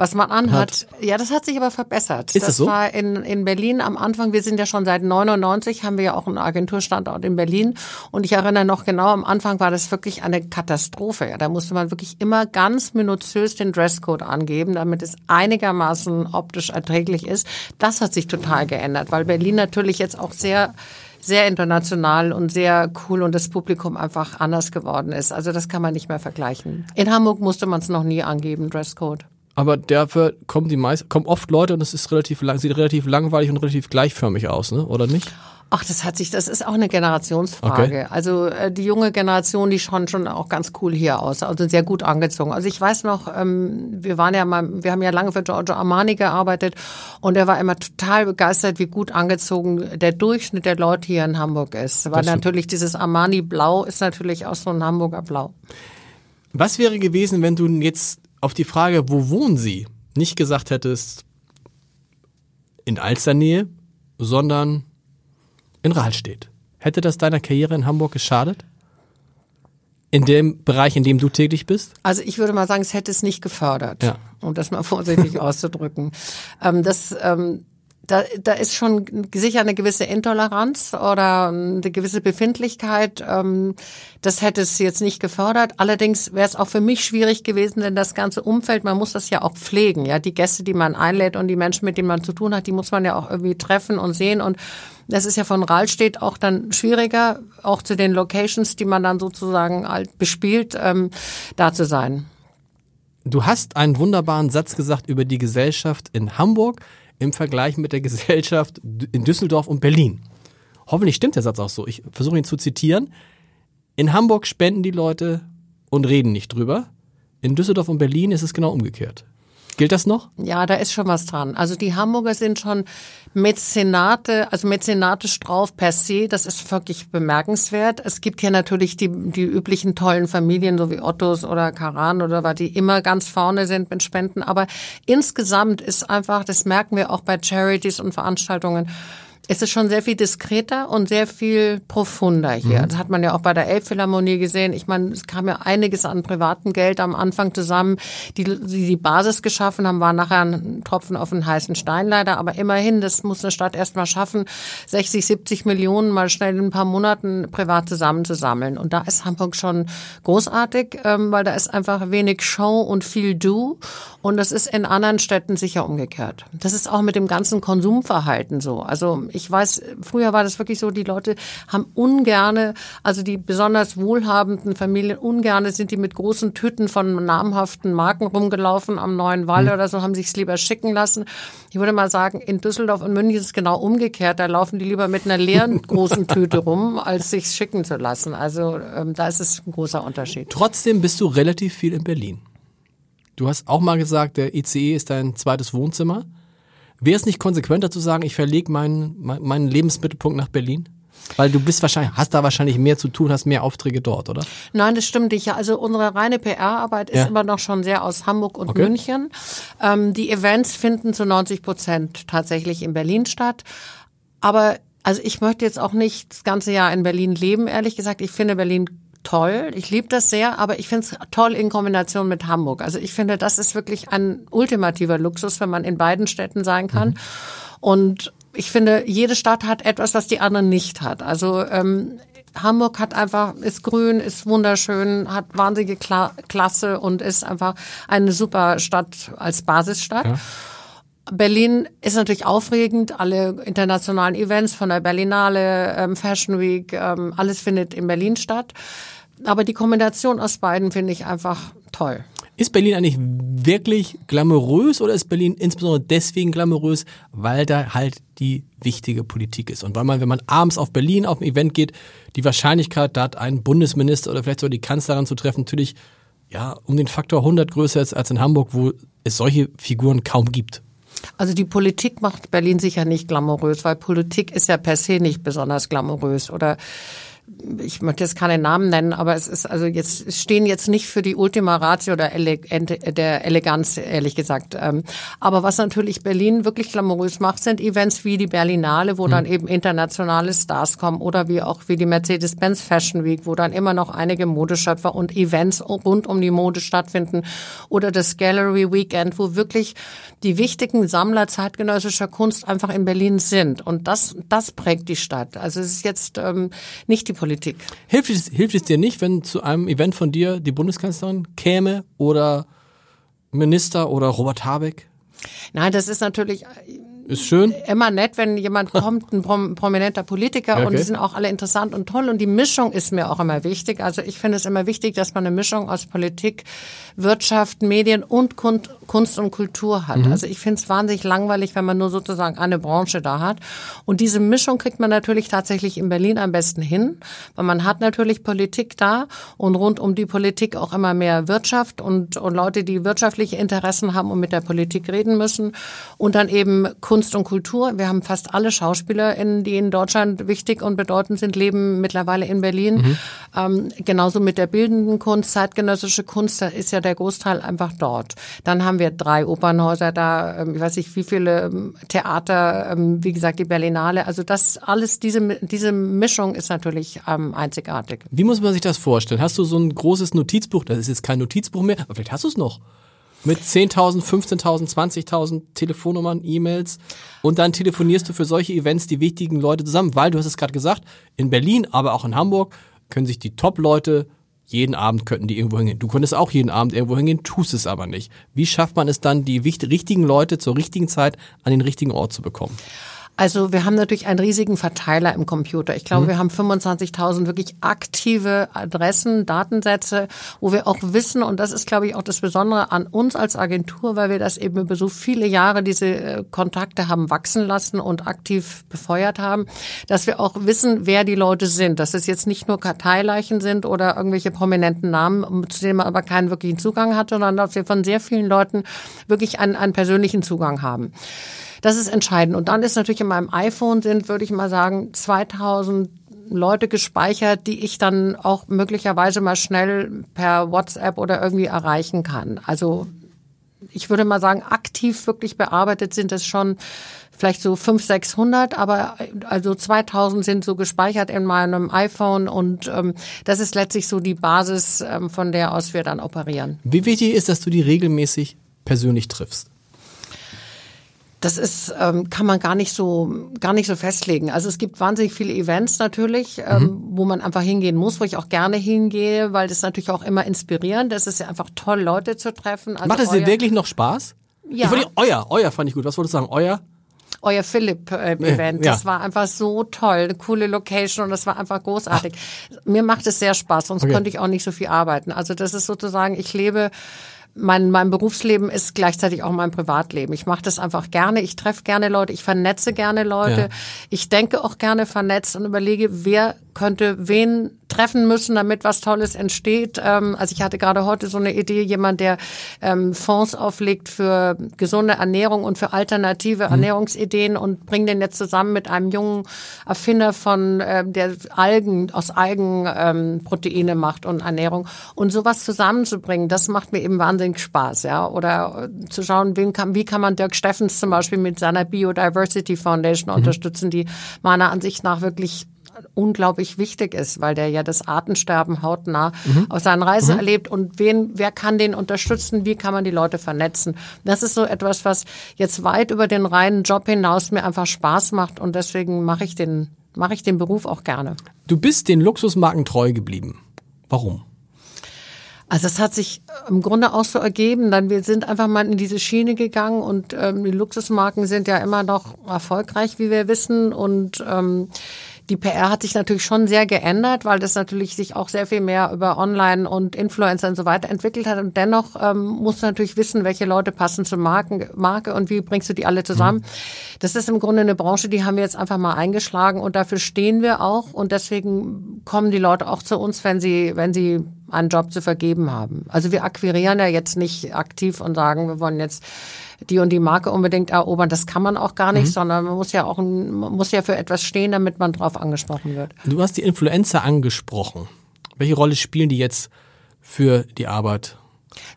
was man anhat. Ja, das hat sich aber verbessert. Ist das es so? war in, in Berlin am Anfang, wir sind ja schon seit 99, haben wir ja auch einen Agenturstandort in Berlin. Und ich erinnere noch genau, am Anfang war das wirklich eine Katastrophe. Ja, da musste man wirklich immer ganz minutiös den Dresscode angeben, damit es einigermaßen optisch erträglich ist. Das hat sich total geändert, weil Berlin natürlich jetzt auch sehr sehr international und sehr cool und das Publikum einfach anders geworden ist. Also das kann man nicht mehr vergleichen. In Hamburg musste man es noch nie angeben, Dresscode. Aber dafür kommen die meisten, kommen oft Leute und es ist relativ lang, sieht relativ langweilig und relativ gleichförmig aus, ne? Oder nicht? Ach, das hat sich, das ist auch eine Generationsfrage. Okay. Also äh, die junge Generation, die schaut schon auch ganz cool hier aus, also sehr gut angezogen. Also ich weiß noch, ähm, wir waren ja mal, wir haben ja lange für Giorgio Armani gearbeitet und er war immer total begeistert, wie gut angezogen der Durchschnitt der Leute hier in Hamburg ist. Weil Das natürlich dieses Armani Blau ist natürlich auch so ein Hamburger Blau. Was wäre gewesen, wenn du jetzt auf die Frage, wo wohnen sie, nicht gesagt hättest, in Alsternähe, sondern in Rahlstedt? Hätte das deiner Karriere in Hamburg geschadet? In dem Bereich, in dem du tätig bist? Also ich würde mal sagen, es hätte es nicht gefördert, Ja. um das mal vorsichtig auszudrücken. Ähm, das, ähm, da, da ist schon sicher eine gewisse Intoleranz oder eine gewisse Befindlichkeit. Ähm, das hätte es jetzt nicht gefördert. Allerdings wäre es auch für mich schwierig gewesen, denn das ganze Umfeld, man muss das ja auch pflegen. Ja, die Gäste, die man einlädt und die Menschen, mit denen man zu tun hat, die muss man ja auch irgendwie treffen und sehen und das ist ja von Rahlstedt auch dann schwieriger, auch zu den Locations, die man dann sozusagen halt bespielt, ähm, da zu sein. Du hast einen wunderbaren Satz gesagt über die Gesellschaft in Hamburg im Vergleich mit der Gesellschaft in Düsseldorf und Berlin. Hoffentlich stimmt der Satz auch so. Ich versuche ihn zu zitieren. In Hamburg spenden die Leute und reden nicht drüber. In Düsseldorf und Berlin ist es genau umgekehrt. Gilt das noch? Ja, da ist schon was dran. Also die Hamburger sind schon Mäzenate, also mäzenatisch drauf per se. Das ist wirklich bemerkenswert. Es gibt hier natürlich die, die üblichen tollen Familien, so wie Ottos oder Karan oder was, die immer ganz vorne sind mit Spenden. Aber insgesamt ist einfach, das merken wir auch bei Charities und Veranstaltungen, es ist schon sehr viel diskreter und sehr viel profunder hier. Das hat man ja auch bei der Elbphilharmonie gesehen. Ich meine, es kam ja einiges an privatem Geld am Anfang zusammen, die die, die Basis geschaffen haben, war nachher ein Tropfen auf den heißen Stein leider. Aber immerhin, das muss eine Stadt erst mal schaffen, 60, 70 Millionen mal schnell in ein paar Monaten privat zusammenzusammeln. Und da ist Hamburg schon großartig, ähm, weil da ist einfach wenig Show und viel Do. Und das ist in anderen Städten sicher umgekehrt. Das ist auch mit dem ganzen Konsumverhalten so. Also ich weiß, früher war das wirklich so, die Leute haben ungerne, also die besonders wohlhabenden Familien, ungerne sind die mit großen Tüten von namhaften Marken rumgelaufen am Neuen Wall oder so, haben sich's lieber schicken lassen. Ich würde mal sagen, in Düsseldorf und München ist es genau umgekehrt. Da laufen die lieber mit einer leeren großen Tüte rum, als sich's schicken zu lassen. Also ähm, da ist es ein großer Unterschied. Trotzdem bist du relativ viel in Berlin. Du hast auch mal gesagt, der ICE ist dein zweites Wohnzimmer. Wäre es nicht konsequenter zu sagen, ich verlege meinen, mein- meinen Lebensmittelpunkt nach Berlin? Weil du bist wahrscheinlich, hast da wahrscheinlich mehr zu tun, hast mehr Aufträge dort, oder? Nein, das stimmt nicht. Also unsere reine PR-Arbeit ist Ja. immer noch schon sehr aus Hamburg und Okay. München. Ähm, die Events finden zu 90 Prozent tatsächlich in Berlin statt. Aber also ich möchte jetzt auch nicht das ganze Jahr in Berlin leben, ehrlich gesagt. Ich finde Berlin toll. Ich liebe das sehr, aber ich finde es toll in Kombination mit Hamburg. Also ich finde, das ist wirklich ein ultimativer Luxus, wenn man in beiden Städten sein kann. Und ich finde, jede Stadt hat etwas, was die andere nicht hat. Also ähm, Hamburg hat einfach, ist grün, ist wunderschön, hat wahnsinnige Kla Klasse und ist einfach eine super Stadt als Basisstadt. Berlin ist natürlich aufregend, alle internationalen Events von der Berlinale, ähm, Fashion Week, ähm, alles findet in Berlin statt. Aber die Kombination aus beiden finde ich einfach toll. Ist Berlin eigentlich wirklich glamourös oder ist Berlin insbesondere deswegen glamourös, weil da halt die wichtige Politik ist? Und weil man, wenn man abends auf Berlin auf ein Event geht, die Wahrscheinlichkeit, dort einen Bundesminister oder vielleicht sogar die Kanzlerin zu treffen, natürlich ja um den Faktor 100 größer ist als in Hamburg, wo es solche Figuren kaum gibt. Also die Politik macht Berlin sicher nicht glamourös, weil Politik ist ja per se nicht besonders glamourös oder ich möchte jetzt keine Namen nennen, aber es ist also jetzt stehen jetzt nicht für die Ultima Ratio der, Ele der Eleganz, ehrlich gesagt. Ähm, aber was natürlich Berlin wirklich glamourös macht, sind Events wie die Berlinale, wo mhm. dann eben internationale Stars kommen oder wie auch wie die Mercedes-Benz Fashion Week, wo dann immer noch einige Modeschöpfer und Events rund um die Mode stattfinden oder das Gallery Weekend, wo wirklich die wichtigen Sammler zeitgenössischer Kunst einfach in Berlin sind. Und das, das prägt die Stadt. Also es ist jetzt ähm, nicht die Politik. Hilft es, hilft es dir nicht, wenn zu einem Event von dir die Bundeskanzlerin käme oder Minister oder Robert Habeck? Nein, das ist natürlich ist schön. Immer nett, wenn jemand kommt, ein prominenter Politiker okay. und die sind auch alle interessant und toll und die Mischung ist mir auch immer wichtig. Also ich finde es immer wichtig, dass man eine Mischung aus Politik, Wirtschaft, Medien und Kunst und Kultur hat. Mhm. Also ich finde es wahnsinnig langweilig, wenn man nur sozusagen eine Branche da hat. Und diese Mischung kriegt man natürlich tatsächlich in Berlin am besten hin, weil man hat natürlich Politik da und rund um die Politik auch immer mehr Wirtschaft und, und Leute, die wirtschaftliche Interessen haben und mit der Politik reden müssen und dann eben Kunst Kunst und Kultur. Wir haben fast alle SchauspielerInnen, die in Deutschland wichtig und bedeutend sind, leben mittlerweile in Berlin. Mhm. Ähm, genauso mit der bildenden Kunst, zeitgenössische Kunst, da ist ja der Großteil einfach dort. Dann haben wir drei Opernhäuser da, ähm, ich weiß nicht wie viele ähm, Theater, ähm, wie gesagt die Berlinale. Also das alles, diese, diese Mischung ist natürlich einzigartig. Wie muss man sich das vorstellen? Hast du so ein großes Notizbuch? Das ist jetzt kein Notizbuch mehr, aber vielleicht hast du es noch mit 10.000, 15.000, 20.000 Telefonnummern, E-Mails und dann telefonierst du für solche Events die wichtigen Leute zusammen, weil du hast es gerade gesagt, in Berlin, aber auch in Hamburg können sich die Top-Leute jeden Abend könnten die irgendwo hingehen. Du könntest auch jeden Abend irgendwo hingehen, tust es aber nicht. Wie schafft man es dann, die richtigen Leute zur richtigen Zeit an den richtigen Ort zu bekommen? Also wir haben natürlich einen riesigen Verteiler im Computer. Ich glaube, mhm. wir haben 25.000 wirklich aktive Adressen, Datensätze, wo wir auch wissen, und das ist, glaube ich, auch das Besondere an uns als Agentur, weil wir das eben über so viele Jahre diese äh, Kontakte haben wachsen lassen und aktiv befeuert haben, dass wir auch wissen, wer die Leute sind. Dass es jetzt nicht nur Karteileichen sind oder irgendwelche prominenten Namen, zu denen man aber keinen wirklichen Zugang hat, sondern dass wir von sehr vielen Leuten wirklich einen, einen persönlichen Zugang haben. Das ist entscheidend. Und dann ist natürlich in meinem iPhone sind, würde ich mal sagen, 2000 Leute gespeichert, die ich dann auch möglicherweise mal schnell per WhatsApp oder irgendwie erreichen kann. Also ich würde mal sagen, aktiv wirklich bearbeitet sind es schon vielleicht so 500, 600, aber also 2000 sind so gespeichert in meinem iPhone und ähm, das ist letztlich so die Basis, ähm, von der aus wir dann operieren. Wie wichtig ist, dass du die regelmäßig persönlich triffst? Das ist, ähm, kann man gar nicht so, gar nicht so festlegen. Also es gibt wahnsinnig viele Events natürlich, ähm, mhm. wo man einfach hingehen muss, wo ich auch gerne hingehe, weil das natürlich auch immer inspirierend. ist. Es ist ja einfach toll, Leute zu treffen. Also Macht es dir wirklich noch Spaß? Ja. Ich wollte, euer, euer fand ich gut. Was wolltest du sagen? Euer? euer Philipp-Event. Äh, ja. Das war einfach so toll, eine coole Location und das war einfach großartig. Ach. Mir macht es sehr Spaß, sonst okay. könnte ich auch nicht so viel arbeiten. Also das ist sozusagen, ich lebe mein, mein Berufsleben ist gleichzeitig auch mein Privatleben. Ich mache das einfach gerne. Ich treffe gerne Leute. Ich vernetze gerne Leute. Ja. Ich denke auch gerne vernetzt und überlege, wer könnte wen treffen müssen, damit was Tolles entsteht. Ähm, also ich hatte gerade heute so eine Idee, jemand, der ähm, Fonds auflegt für gesunde Ernährung und für alternative mhm. Ernährungsideen und bringt den jetzt zusammen mit einem jungen Erfinder von ähm, der Algen aus Algen ähm, Proteine macht und Ernährung und sowas zusammenzubringen, das macht mir eben wahnsinnig Spaß, ja. Oder äh, zu schauen, wen kann, wie kann man Dirk Steffens zum Beispiel mit seiner Biodiversity Foundation mhm. unterstützen, die meiner Ansicht nach wirklich unglaublich wichtig ist, weil der ja das Artensterben hautnah mhm. auf seinen Reisen mhm. erlebt und wen, wer kann den unterstützen, wie kann man die Leute vernetzen. Das ist so etwas, was jetzt weit über den reinen Job hinaus mir einfach Spaß macht und deswegen mache ich den, mache ich den Beruf auch gerne. Du bist den Luxusmarken treu geblieben. Warum? Also es hat sich im Grunde auch so ergeben. Dann wir sind einfach mal in diese Schiene gegangen und ähm, die Luxusmarken sind ja immer noch erfolgreich, wie wir wissen und ähm, die PR hat sich natürlich schon sehr geändert, weil das natürlich sich auch sehr viel mehr über Online und Influencer und so weiter entwickelt hat. Und dennoch ähm, musst du natürlich wissen, welche Leute passen zur Marken, Marke und wie bringst du die alle zusammen. Mhm. Das ist im Grunde eine Branche, die haben wir jetzt einfach mal eingeschlagen und dafür stehen wir auch. Und deswegen kommen die Leute auch zu uns, wenn sie, wenn sie einen Job zu vergeben haben. Also wir akquirieren ja jetzt nicht aktiv und sagen, wir wollen jetzt die und die Marke unbedingt erobern. Das kann man auch gar nicht, mhm. sondern man muss ja auch man muss ja für etwas stehen, damit man drauf angesprochen wird. Du hast die Influencer angesprochen. Welche Rolle spielen die jetzt für die Arbeit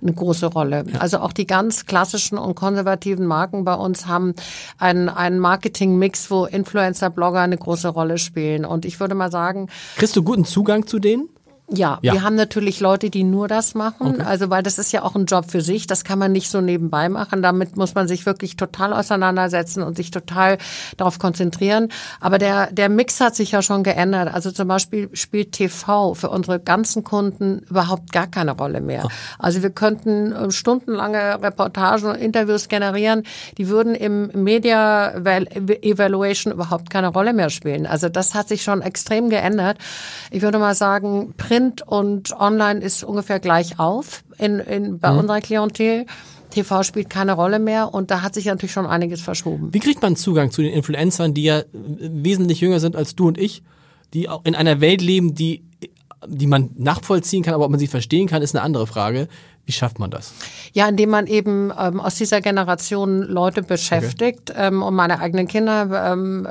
eine große Rolle. Also auch die ganz klassischen und konservativen Marken bei uns haben einen, einen Marketing-Mix, wo Influencer, Blogger eine große Rolle spielen. Und ich würde mal sagen. Kriegst du guten Zugang zu denen? Ja, ja, wir haben natürlich Leute, die nur das machen. Okay. Also, weil das ist ja auch ein Job für sich. Das kann man nicht so nebenbei machen. Damit muss man sich wirklich total auseinandersetzen und sich total darauf konzentrieren. Aber der, der Mix hat sich ja schon geändert. Also zum Beispiel spielt TV für unsere ganzen Kunden überhaupt gar keine Rolle mehr. Also wir könnten äh, stundenlange Reportagen und Interviews generieren. Die würden im Media Evaluation überhaupt keine Rolle mehr spielen. Also das hat sich schon extrem geändert. Ich würde mal sagen, Print Print und Online ist ungefähr gleich auf in, in, bei mhm. unserer Klientel. TV spielt keine Rolle mehr und da hat sich natürlich schon einiges verschoben. Wie kriegt man Zugang zu den Influencern, die ja wesentlich jünger sind als du und ich, die auch in einer Welt leben, die, die man nachvollziehen kann, aber ob man sie verstehen kann, ist eine andere Frage. Wie schafft man das? Ja, indem man eben ähm, aus dieser Generation Leute beschäftigt okay. ähm, und meine eigenen Kinder, ähm,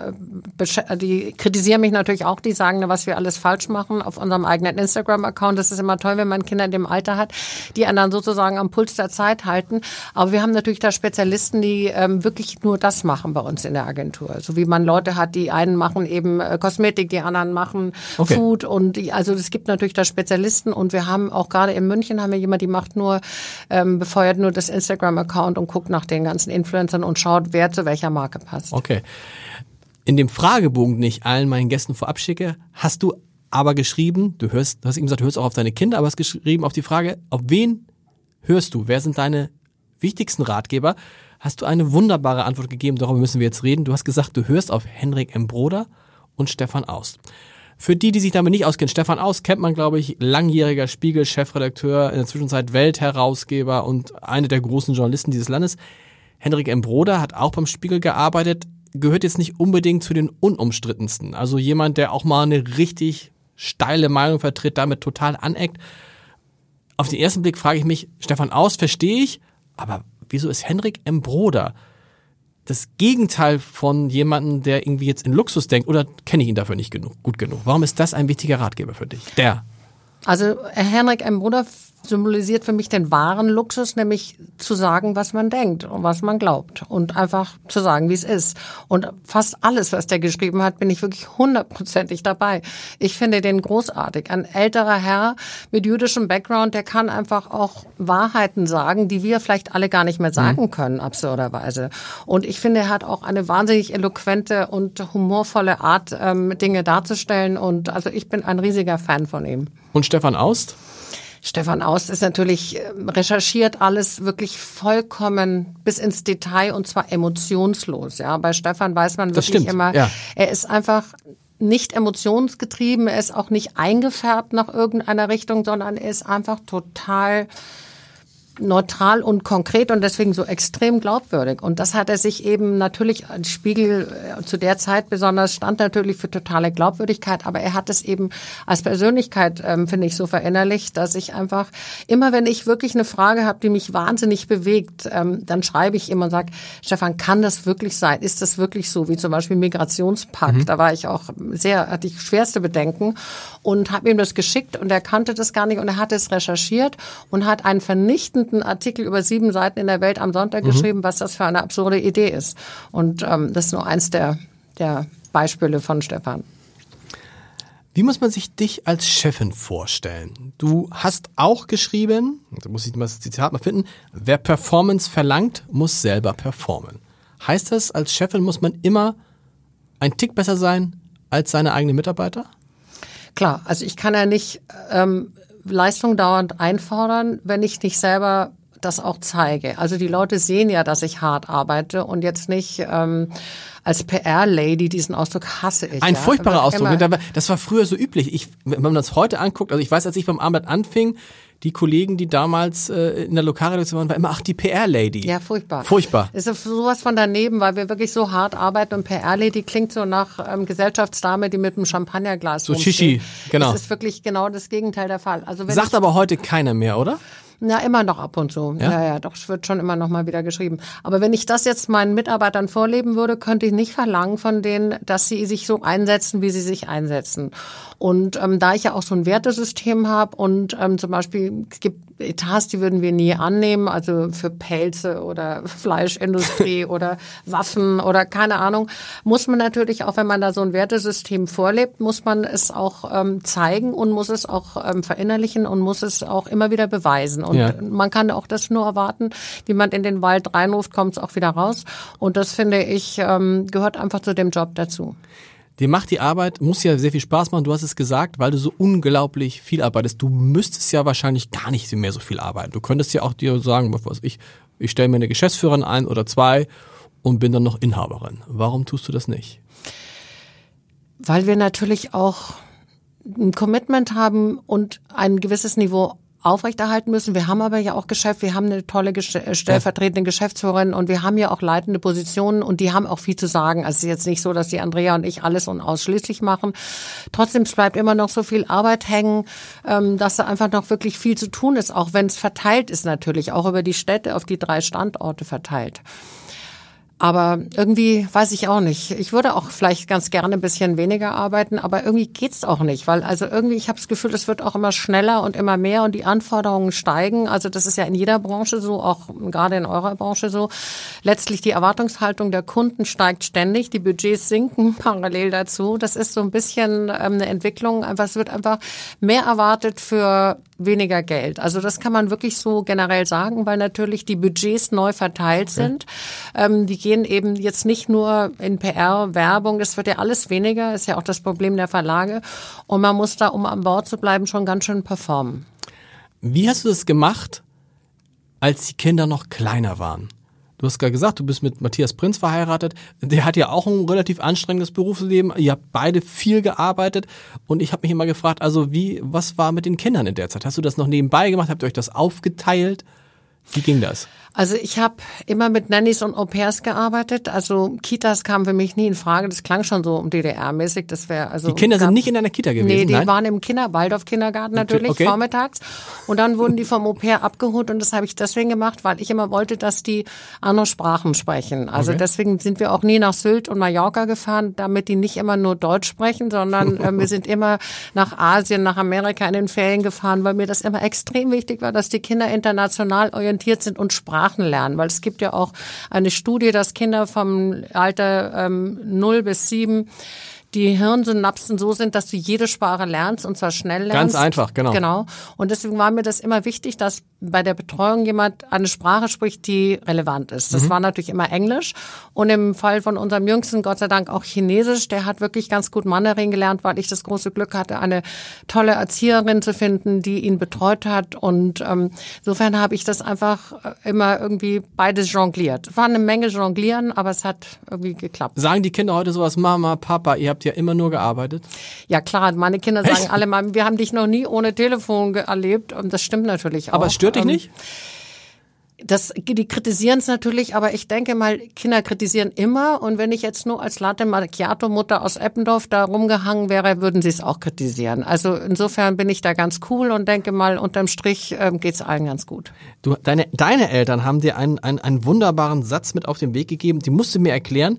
die kritisieren mich natürlich auch, die sagen, was wir alles falsch machen auf unserem eigenen Instagram-Account. Das ist immer toll, wenn man Kinder in dem Alter hat, die einen dann sozusagen am Puls der Zeit halten. Aber wir haben natürlich da Spezialisten, die ähm, wirklich nur das machen bei uns in der Agentur. So wie man Leute hat, die einen machen eben äh, Kosmetik, die anderen machen okay. Food und die, also es gibt natürlich da Spezialisten und wir haben auch gerade in München haben wir jemand, die macht nur nur, ähm, befeuert nur das Instagram-Account und guckt nach den ganzen Influencern und schaut, wer zu welcher Marke passt. Okay. In dem Fragebogen, den ich allen meinen Gästen vorab schicke, hast du aber geschrieben, du hörst, du hast eben gesagt, du hörst auch auf deine Kinder, aber hast geschrieben auf die Frage, auf wen hörst du? Wer sind deine wichtigsten Ratgeber? Hast du eine wunderbare Antwort gegeben, darüber müssen wir jetzt reden. Du hast gesagt, du hörst auf Henrik M. Broder und Stefan Aust. Für die, die sich damit nicht auskennen, Stefan Aus kennt man, glaube ich, langjähriger Spiegel-Chefredakteur, in der Zwischenzeit Weltherausgeber und einer der großen Journalisten dieses Landes. Henrik M. Broder hat auch beim Spiegel gearbeitet, gehört jetzt nicht unbedingt zu den unumstrittensten. Also jemand, der auch mal eine richtig steile Meinung vertritt, damit total aneckt. Auf den ersten Blick frage ich mich, Stefan Aus verstehe ich, aber wieso ist Henrik M. Broder das Gegenteil von jemandem, der irgendwie jetzt in Luxus denkt oder kenne ich ihn dafür nicht genug, gut genug? Warum ist das ein wichtiger Ratgeber für dich? Der. Also Henrik M. Bruder symbolisiert für mich den wahren Luxus, nämlich zu sagen, was man denkt und was man glaubt und einfach zu sagen, wie es ist. Und fast alles, was der geschrieben hat, bin ich wirklich hundertprozentig dabei. Ich finde den großartig. Ein älterer Herr mit jüdischem Background, der kann einfach auch Wahrheiten sagen, die wir vielleicht alle gar nicht mehr sagen mhm. können, absurderweise. Und ich finde, er hat auch eine wahnsinnig eloquente und humorvolle Art, ähm, Dinge darzustellen. Und also ich bin ein riesiger Fan von ihm. Und Stefan Aust? Stefan Aust ist natürlich ähm, recherchiert alles wirklich vollkommen bis ins Detail und zwar emotionslos. Ja, bei Stefan weiß man wirklich immer, ja. er ist einfach nicht emotionsgetrieben, er ist auch nicht eingefärbt nach irgendeiner Richtung, sondern er ist einfach total neutral und konkret und deswegen so extrem glaubwürdig. Und das hat er sich eben natürlich, Spiegel äh, zu der Zeit besonders stand natürlich für totale Glaubwürdigkeit, aber er hat es eben als Persönlichkeit, ähm, finde ich, so verinnerlicht, dass ich einfach immer, wenn ich wirklich eine Frage habe, die mich wahnsinnig bewegt, ähm, dann schreibe ich immer und sage, Stefan, kann das wirklich sein? Ist das wirklich so? Wie zum Beispiel Migrationspakt. Mhm. Da war ich auch sehr, hatte ich schwerste Bedenken und habe ihm das geschickt und er kannte das gar nicht und er hat es recherchiert und hat einen vernichtenden vernichtenden Artikel über sieben Seiten in der Welt am Sonntag mhm. geschrieben, was das für eine absurde Idee ist. Und ähm, das ist nur eins der, der Beispiele von Stefan. Wie muss man sich dich als Chefin vorstellen? Du hast auch geschrieben, da muss ich mal das Zitat mal finden, wer Performance verlangt, muss selber performen. Heißt das, als Chefin muss man immer ein Tick besser sein als seine eigenen Mitarbeiter? Klar, also ich kann ja nicht ähm, Leistung dauernd einfordern, wenn ich nicht selber das auch zeige. Also die Leute sehen ja, dass ich hart arbeite und jetzt nicht ähm, als PR-Lady, diesen Ausdruck hasse ich. Ein ja. furchtbarer Wird Ausdruck. immer- Das war früher so üblich. Ich, wenn man das heute anguckt, also ich weiß, als ich beim Arbeit anfing, die Kollegen, die damals äh, in der Lokalredaktion waren, war immer, ach, die PR-Lady. Ja, furchtbar. Furchtbar. Ist sowas von daneben, weil wir wirklich so hart arbeiten und PR-Lady klingt so nach ähm, Gesellschaftsdame, die mit einem Champagnerglas So rumsteht. Shishi, genau. Das ist wirklich genau das Gegenteil der Fall. Also wenn Sagt aber heute keiner mehr, oder? Na, immer noch ab und zu. Ja? Ja, ja, doch, es wird schon immer noch mal wieder geschrieben. Aber wenn ich das jetzt meinen Mitarbeitern vorleben würde, könnte ich nicht verlangen von denen, dass sie sich so einsetzen, wie sie sich einsetzen. Und ähm, da ich ja auch so ein Wertesystem habe und ähm, zum Beispiel es gibt Etats, die würden wir nie annehmen, also für Pelze oder Fleischindustrie oder Waffen oder keine Ahnung, muss man natürlich auch, wenn man da so ein Wertesystem vorlebt, muss man es auch ähm, zeigen und muss es auch ähm, verinnerlichen und muss es auch immer wieder beweisen. Und Ja. man kann auch das nur erwarten, wie man in den Wald reinruft, kommt es auch wieder raus. Und das finde ich ähm, gehört einfach zu dem Job dazu. Dir macht die Arbeit, muss ja sehr viel Spaß machen, du hast es gesagt, weil du so unglaublich viel arbeitest. Du müsstest ja wahrscheinlich gar nicht mehr so viel arbeiten. Du könntest ja auch dir sagen, was ich, ich stelle mir eine Geschäftsführerin ein oder zwei und bin dann noch Inhaberin. Warum tust du das nicht? Weil wir natürlich auch ein Commitment haben und ein gewisses Niveau aufrechterhalten müssen. Wir haben aber ja auch Geschäft, wir haben eine tolle äh, stellvertretende Geschäftsführerin und wir haben ja auch leitende Positionen und die haben auch viel zu sagen. Also es ist jetzt nicht so, dass die Andrea und ich alles und ausschließlich machen. Trotzdem bleibt immer noch so viel Arbeit hängen, ähm, dass da einfach noch wirklich viel zu tun ist, auch wenn es verteilt ist natürlich, auch über die Städte auf die drei Standorte verteilt. Aber irgendwie weiß ich auch nicht. Ich würde auch vielleicht ganz gerne ein bisschen weniger arbeiten, aber irgendwie geht's auch nicht, weil also irgendwie ich habe das Gefühl, es wird auch immer schneller und immer mehr und die Anforderungen steigen. Also das ist ja in jeder Branche so, auch gerade in eurer Branche so. Letztlich die Erwartungshaltung der Kunden steigt ständig, die Budgets sinken parallel dazu. Das ist so ein bisschen ähm, eine Entwicklung. Es wird einfach mehr erwartet für weniger Geld. Also das kann man wirklich so generell sagen, weil natürlich die Budgets neu verteilt sind. Ähm, die gehen eben jetzt nicht nur in PR, Werbung, das wird ja alles weniger, ist ja auch das Problem der Verlage. Und man muss da, um an Bord zu bleiben, schon ganz schön performen. Wie hast du das gemacht, als die Kinder noch kleiner waren? Du hast gerade gesagt, du bist mit Matthias Prinz verheiratet. Der hat ja auch ein relativ anstrengendes Berufsleben. Ihr habt beide viel gearbeitet. Und ich habe mich immer gefragt, also wie, was war mit den Kindern in der Zeit? Hast du das noch nebenbei gemacht? Habt ihr euch das aufgeteilt? Wie ging das? Also ich habe immer mit Nannies und Au pairs gearbeitet. Also Kitas kamen für mich nie in Frage. Das klang schon so DDR-mäßig. Das wäre also Die Kinder gab- sind nicht in einer Kita gewesen, Nee, die nein? waren im Kinder Waldorf-Kindergarten natürlich okay. vormittags. Und dann wurden die vom Au pair abgeholt und das habe ich deswegen gemacht, weil ich immer wollte, dass die andere Sprachen sprechen. Also Okay. deswegen sind wir auch nie nach Sylt und Mallorca gefahren, damit die nicht immer nur Deutsch sprechen, sondern äh, wir sind immer nach Asien, nach Amerika in den Ferien gefahren, weil mir das immer extrem wichtig war, dass die Kinder international orientiert sind und Sprachen lernen. Weil es gibt ja auch eine Studie, dass Kinder vom Alter ähm, 0 bis 7 die Hirnsynapsen so sind, dass du jede Sprache lernst und zwar schnell lernst. Ganz einfach, genau. Genau. Und deswegen war mir das immer wichtig, dass bei der Betreuung jemand eine Sprache spricht, die relevant ist. Mhm. Das war natürlich immer Englisch und im Fall von unserem Jüngsten Gott sei Dank auch Chinesisch. Der hat wirklich ganz gut Mandarin gelernt, weil ich das große Glück hatte, eine tolle Erzieherin zu finden, die ihn betreut hat. Und ähm, insofern habe ich das einfach äh, immer irgendwie beides jongliert. War eine Menge jonglieren, aber es hat irgendwie geklappt. Sagen die Kinder heute sowas, Mama, Papa, ihr habt ja immer nur gearbeitet? Ja klar, meine Kinder sagen Echt? alle mal, wir haben dich noch nie ohne Telefon erlebt und das stimmt natürlich auch. Aber es stört dich Ähm, nicht? Das, die kritisieren es natürlich, aber ich denke mal, Kinder kritisieren immer und wenn ich jetzt nur als Latte Macchiato Mutter aus Eppendorf da rumgehangen wäre, würden sie es auch kritisieren. Also insofern bin ich da ganz cool und denke mal, unterm Strich ähm, geht's allen ganz gut. Du, deine, deine Eltern haben dir einen, einen, einen wunderbaren Satz mit auf den Weg gegeben. Die musst du mir erklären.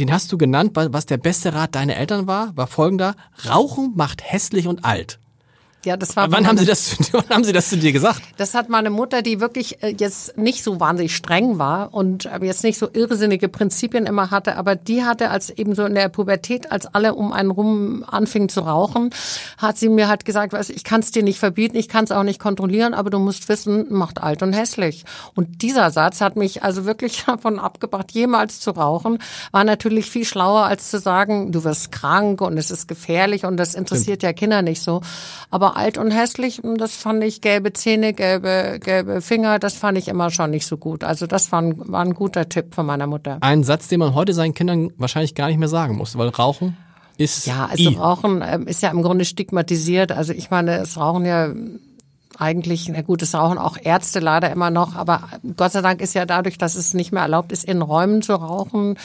Den hast du genannt, wa- was der beste Rat deiner Eltern war, war folgender. Rauchen macht hässlich und alt. Ja, das war Wann haben sie das, zu- wann haben sie das zu dir gesagt? Das hat meine Mutter, die wirklich äh, jetzt nicht so wahnsinnig streng war und äh, jetzt nicht so irrsinnige Prinzipien immer hatte, aber die hatte als eben so in der Pubertät, als alle um einen rum anfingen zu rauchen, hat sie mir halt gesagt, weißt, du, ich kann es dir nicht verbieten, ich kann es auch nicht kontrollieren, aber du musst wissen, macht alt und hässlich. Und dieser Satz hat mich also wirklich davon abgebracht, jemals zu rauchen, war natürlich viel schlauer als zu sagen, du wirst krank und es ist gefährlich und das interessiert ja Kinder nicht so. Aber alt und hässlich, das fand ich gelbe Zähne, gelbe, gelbe Finger, das fand ich immer schon nicht so gut. Also das war ein, war ein guter Tipp von meiner Mutter. Ein Satz, den man heute seinen Kindern wahrscheinlich gar nicht mehr sagen muss, weil Rauchen ist. Ja, also I. Rauchen ähm, ist ja im Grunde stigmatisiert. Also ich meine, es rauchen ja eigentlich, na gut, es rauchen auch Ärzte leider immer noch, aber Gott sei Dank ist ja dadurch, dass es nicht mehr erlaubt ist, in Räumen zu rauchen,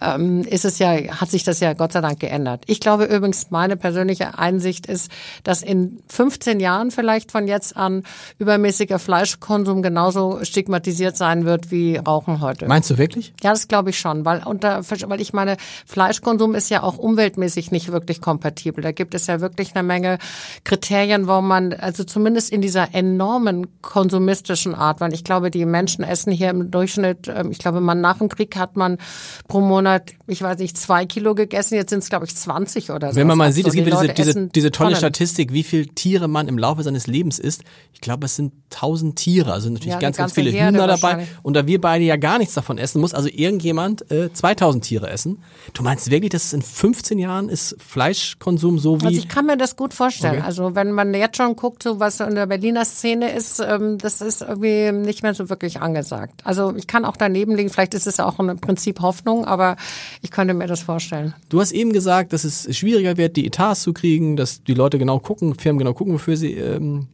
ähm, ist es ja, hat sich das ja Gott sei Dank geändert. Ich glaube übrigens, meine persönliche Einsicht ist, dass in 15 Jahren vielleicht von jetzt an übermäßiger Fleischkonsum genauso stigmatisiert sein wird wie Rauchen heute. Meinst du wirklich? Ja, das glaube ich schon, weil unter, weil ich meine, Fleischkonsum ist ja auch umweltmäßig nicht wirklich kompatibel. Da gibt es ja wirklich eine Menge Kriterien, wo man, also zumindest in dieser enormen konsumistischen Art, weil ich glaube, die Menschen essen hier im Durchschnitt, ähm, ich glaube, man nach dem Krieg hat man pro Monat, ich weiß nicht, zwei Kilo gegessen, jetzt sind es, glaube ich, 20 oder so. Wenn man mal Also sieht, es die gibt ja diese, diese, diese tolle Tonnen. Statistik, wie viel Tiere man im Laufe seines Lebens isst. Ich glaube, es sind tausend Tiere, also natürlich Ja, ganz, ganz viele Herde Hühner dabei. Und da wir beide ja gar nichts davon essen, muss also irgendjemand äh, 2000 Tiere essen. Du meinst wirklich, dass es in 15 Jahren ist Fleischkonsum so wie... Also ich kann mir das gut vorstellen. Okay. Also wenn man jetzt schon guckt, so was in der Berliner Szene ist, ähm, das ist irgendwie nicht mehr so wirklich angesagt. Also ich kann auch daneben liegen, vielleicht ist es auch ein Prinzip Hoffnung, aber ich könnte mir das vorstellen. Du hast eben gesagt, dass es schwieriger wird, die Etats zu kriegen, dass die Leute genau gucken, Firmen genau gucken, wofür sie ähm,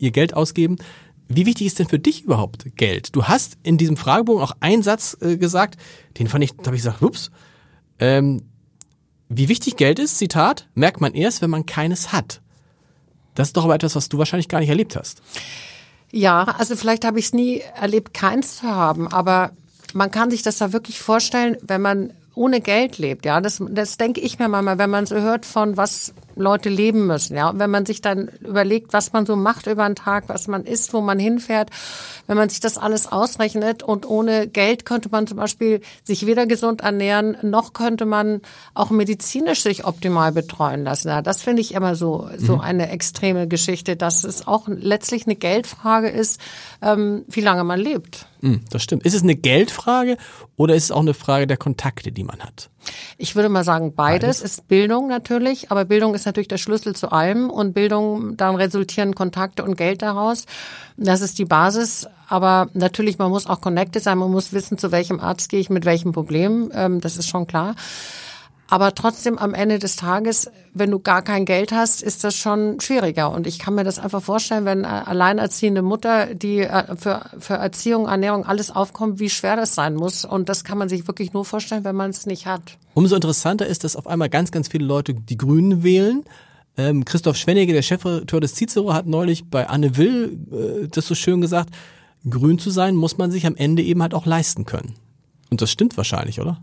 ihr Geld ausgeben. Wie wichtig ist denn für dich überhaupt Geld? Du hast in diesem Fragebogen auch einen Satz äh, gesagt, den fand ich, da habe ich gesagt, ups. Ähm, wie wichtig Geld ist, Zitat, merkt man erst, wenn man keines hat. Das ist doch aber etwas, was du wahrscheinlich gar nicht erlebt hast. Ja, also vielleicht habe ich es nie erlebt, keins zu haben, aber man kann sich das da wirklich vorstellen, wenn man ohne Geld lebt, ja, das, das denke ich mir manchmal, wenn man so hört von was Leute leben müssen, ja, und wenn man sich dann überlegt, was man so macht über den Tag, was man isst, wo man hinfährt, wenn man sich das alles ausrechnet und ohne Geld könnte man zum Beispiel sich weder gesund ernähren, noch könnte man auch medizinisch sich optimal betreuen lassen. Ja, das finde ich immer so, so eine extreme Geschichte, dass es auch letztlich eine Geldfrage ist, ähm, wie lange man lebt. Hm, das stimmt. Ist es eine Geldfrage oder ist es auch eine Frage der Kontakte, die man hat? Ich würde mal sagen, beides, ist Bildung natürlich, aber Bildung ist natürlich der Schlüssel zu allem und Bildung, dann resultieren Kontakte und Geld daraus. Das ist die Basis, aber natürlich, man muss auch connected sein, man muss wissen, zu welchem Arzt gehe ich mit welchem Problem, ähm, das ist schon klar. Aber trotzdem am Ende des Tages, wenn du gar kein Geld hast, ist das schon schwieriger. Und ich kann mir das einfach vorstellen, wenn eine alleinerziehende Mutter, die äh, für, für Erziehung, Ernährung alles aufkommt, wie schwer das sein muss. Und das kann man sich wirklich nur vorstellen, wenn man es nicht hat. Umso interessanter ist, dass auf einmal ganz, ganz viele Leute die Grünen wählen. Ähm, Christoph Schwennige, der Chefredakteur des Cicero, hat neulich bei Anne Will äh, das so schön gesagt, grün zu sein muss man sich am Ende eben halt auch leisten können. Und das stimmt wahrscheinlich, oder?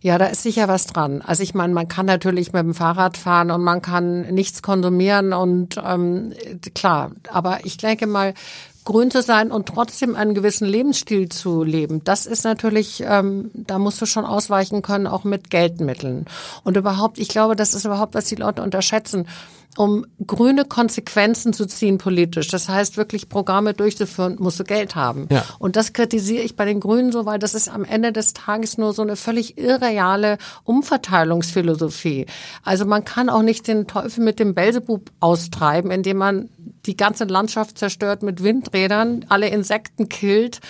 Ja, da ist sicher was dran. Also ich meine, man kann natürlich mit dem Fahrrad fahren und man kann nichts konsumieren und ähm, klar, aber ich denke mal, grün zu sein und trotzdem einen gewissen Lebensstil zu leben, das ist natürlich, ähm, da musst du schon ausweichen können, auch mit Geldmitteln. Und überhaupt, ich glaube, das ist überhaupt, was die Leute unterschätzen um grüne Konsequenzen zu ziehen politisch. Das heißt, wirklich Programme durchzuführen, musst du Geld haben. Ja. Und das kritisiere ich bei den Grünen so, weil das ist am Ende des Tages nur so eine völlig irreale Umverteilungsphilosophie. Also man kann auch nicht den Teufel mit dem Belzebub austreiben, indem man die ganze Landschaft zerstört mit Windrädern, alle Insekten killt,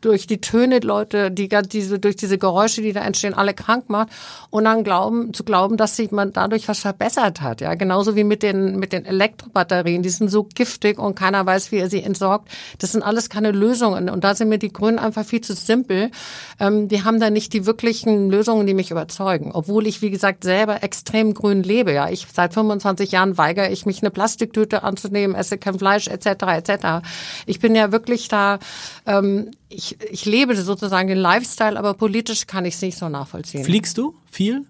durch die Töne Leute, die diese durch diese Geräusche, die da entstehen, alle krank macht und dann glauben zu glauben, dass sich man dadurch was verbessert hat, ja genauso wie mit den mit den Elektrobatterien, die sind so giftig und keiner weiß, wie er sie entsorgt. Das sind alles keine Lösungen und da sind mir die Grünen einfach viel zu simpel. Ähm, die haben da nicht die wirklichen Lösungen, die mich überzeugen, obwohl ich wie gesagt selber extrem grün lebe. Ja, ich seit 25 Jahren weigere ich mich eine Plastiktüte anzunehmen, esse kein Fleisch etc. etc. Ich bin ja wirklich da. Ähm, ich, ich lebe sozusagen den Lifestyle, aber politisch kann ich es nicht so nachvollziehen. Fliegst du viel?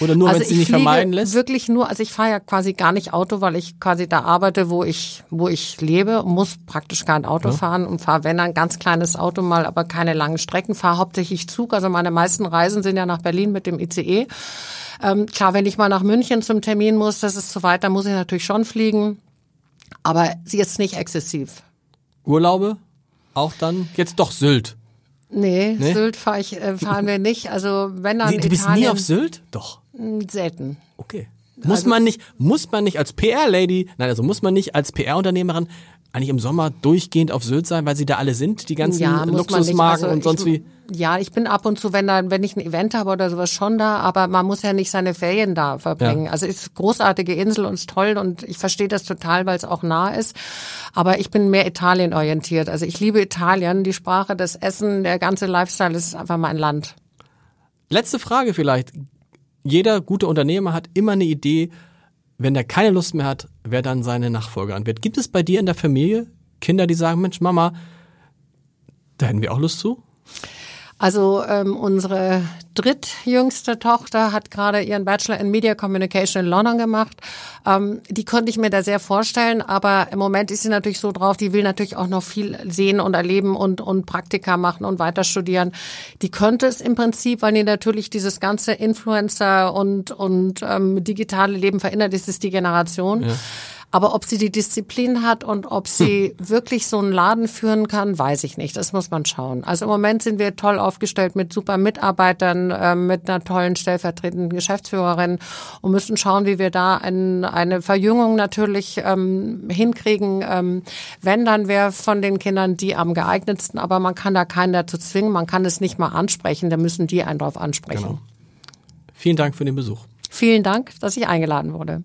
Oder nur, wenn es Also ich sich nicht vermeiden lässt? Wirklich nur, also ich fahre ja quasi gar nicht Auto, weil ich quasi da arbeite, wo ich, wo ich lebe, muss praktisch kein Auto fahren und fahre, wenn ein ganz kleines Auto mal, aber keine langen Strecken, fahre hauptsächlich Zug. Also meine meisten Reisen sind ja nach Berlin mit dem ICE. Ähm, klar, wenn ich mal nach München zum Termin muss, das ist zu weit, da muss ich natürlich schon fliegen. Aber sie ist nicht exzessiv. Urlaube? Auch dann? Jetzt doch Sylt. Nee, Nee? Sylt fahr ich, äh, fahren wir nicht. Also wenn dann Nee, du bist Italien, nie auf Sylt? Doch. Selten. Okay. Muss Also- man nicht, muss man nicht als PR-Lady, nein, also muss man nicht als PR-Unternehmerin eigentlich im Sommer durchgehend auf Sylt sein, weil sie da alle sind, die ganzen Ja. Luxusmarken Also und sonst ich, wie? Ja, ich bin ab und zu, wenn, da, wenn ich ein Event habe oder sowas, schon da, aber man muss ja nicht seine Ferien da verbringen. Ja. Also es ist großartige Insel und ist toll und ich verstehe das total, weil es auch nah ist. Aber ich bin mehr Italien orientiert. Also ich liebe Italien, die Sprache, das Essen, der ganze Lifestyle ist einfach mein Land. Letzte Frage vielleicht. Jeder gute Unternehmer hat immer eine Idee, wenn er keine Lust mehr hat, wer dann seine Nachfolgerin wird. Gibt es bei dir in der Familie Kinder, die sagen, Mensch, Mama, da hätten wir auch Lust zu? Also ähm, unsere drittjüngste Tochter hat gerade ihren Bachelor in Media Communication in London gemacht. Ähm, die konnte ich mir da sehr vorstellen, aber im Moment ist sie natürlich so drauf, die will natürlich auch noch viel sehen und erleben und, und Praktika machen und weiter studieren. Die könnte es im Prinzip, weil die natürlich dieses ganze Influencer und, und ähm, digitale Leben verändert, ist es die Generation. Aber ob sie die Disziplin hat und ob sie wirklich so einen Laden führen kann, weiß ich nicht. Das muss man schauen. Also im Moment sind wir toll aufgestellt mit super Mitarbeitern, äh, mit einer tollen stellvertretenden Geschäftsführerin und müssen schauen, wie wir da ein, eine Verjüngung natürlich ähm, hinkriegen. Ähm, wenn, dann wäre von den Kindern die am geeignetsten, aber man kann da keinen dazu zwingen, man kann es nicht mal ansprechen, da müssen die einen drauf ansprechen. Genau. Vielen Dank für den Besuch. Vielen Dank, dass ich eingeladen wurde.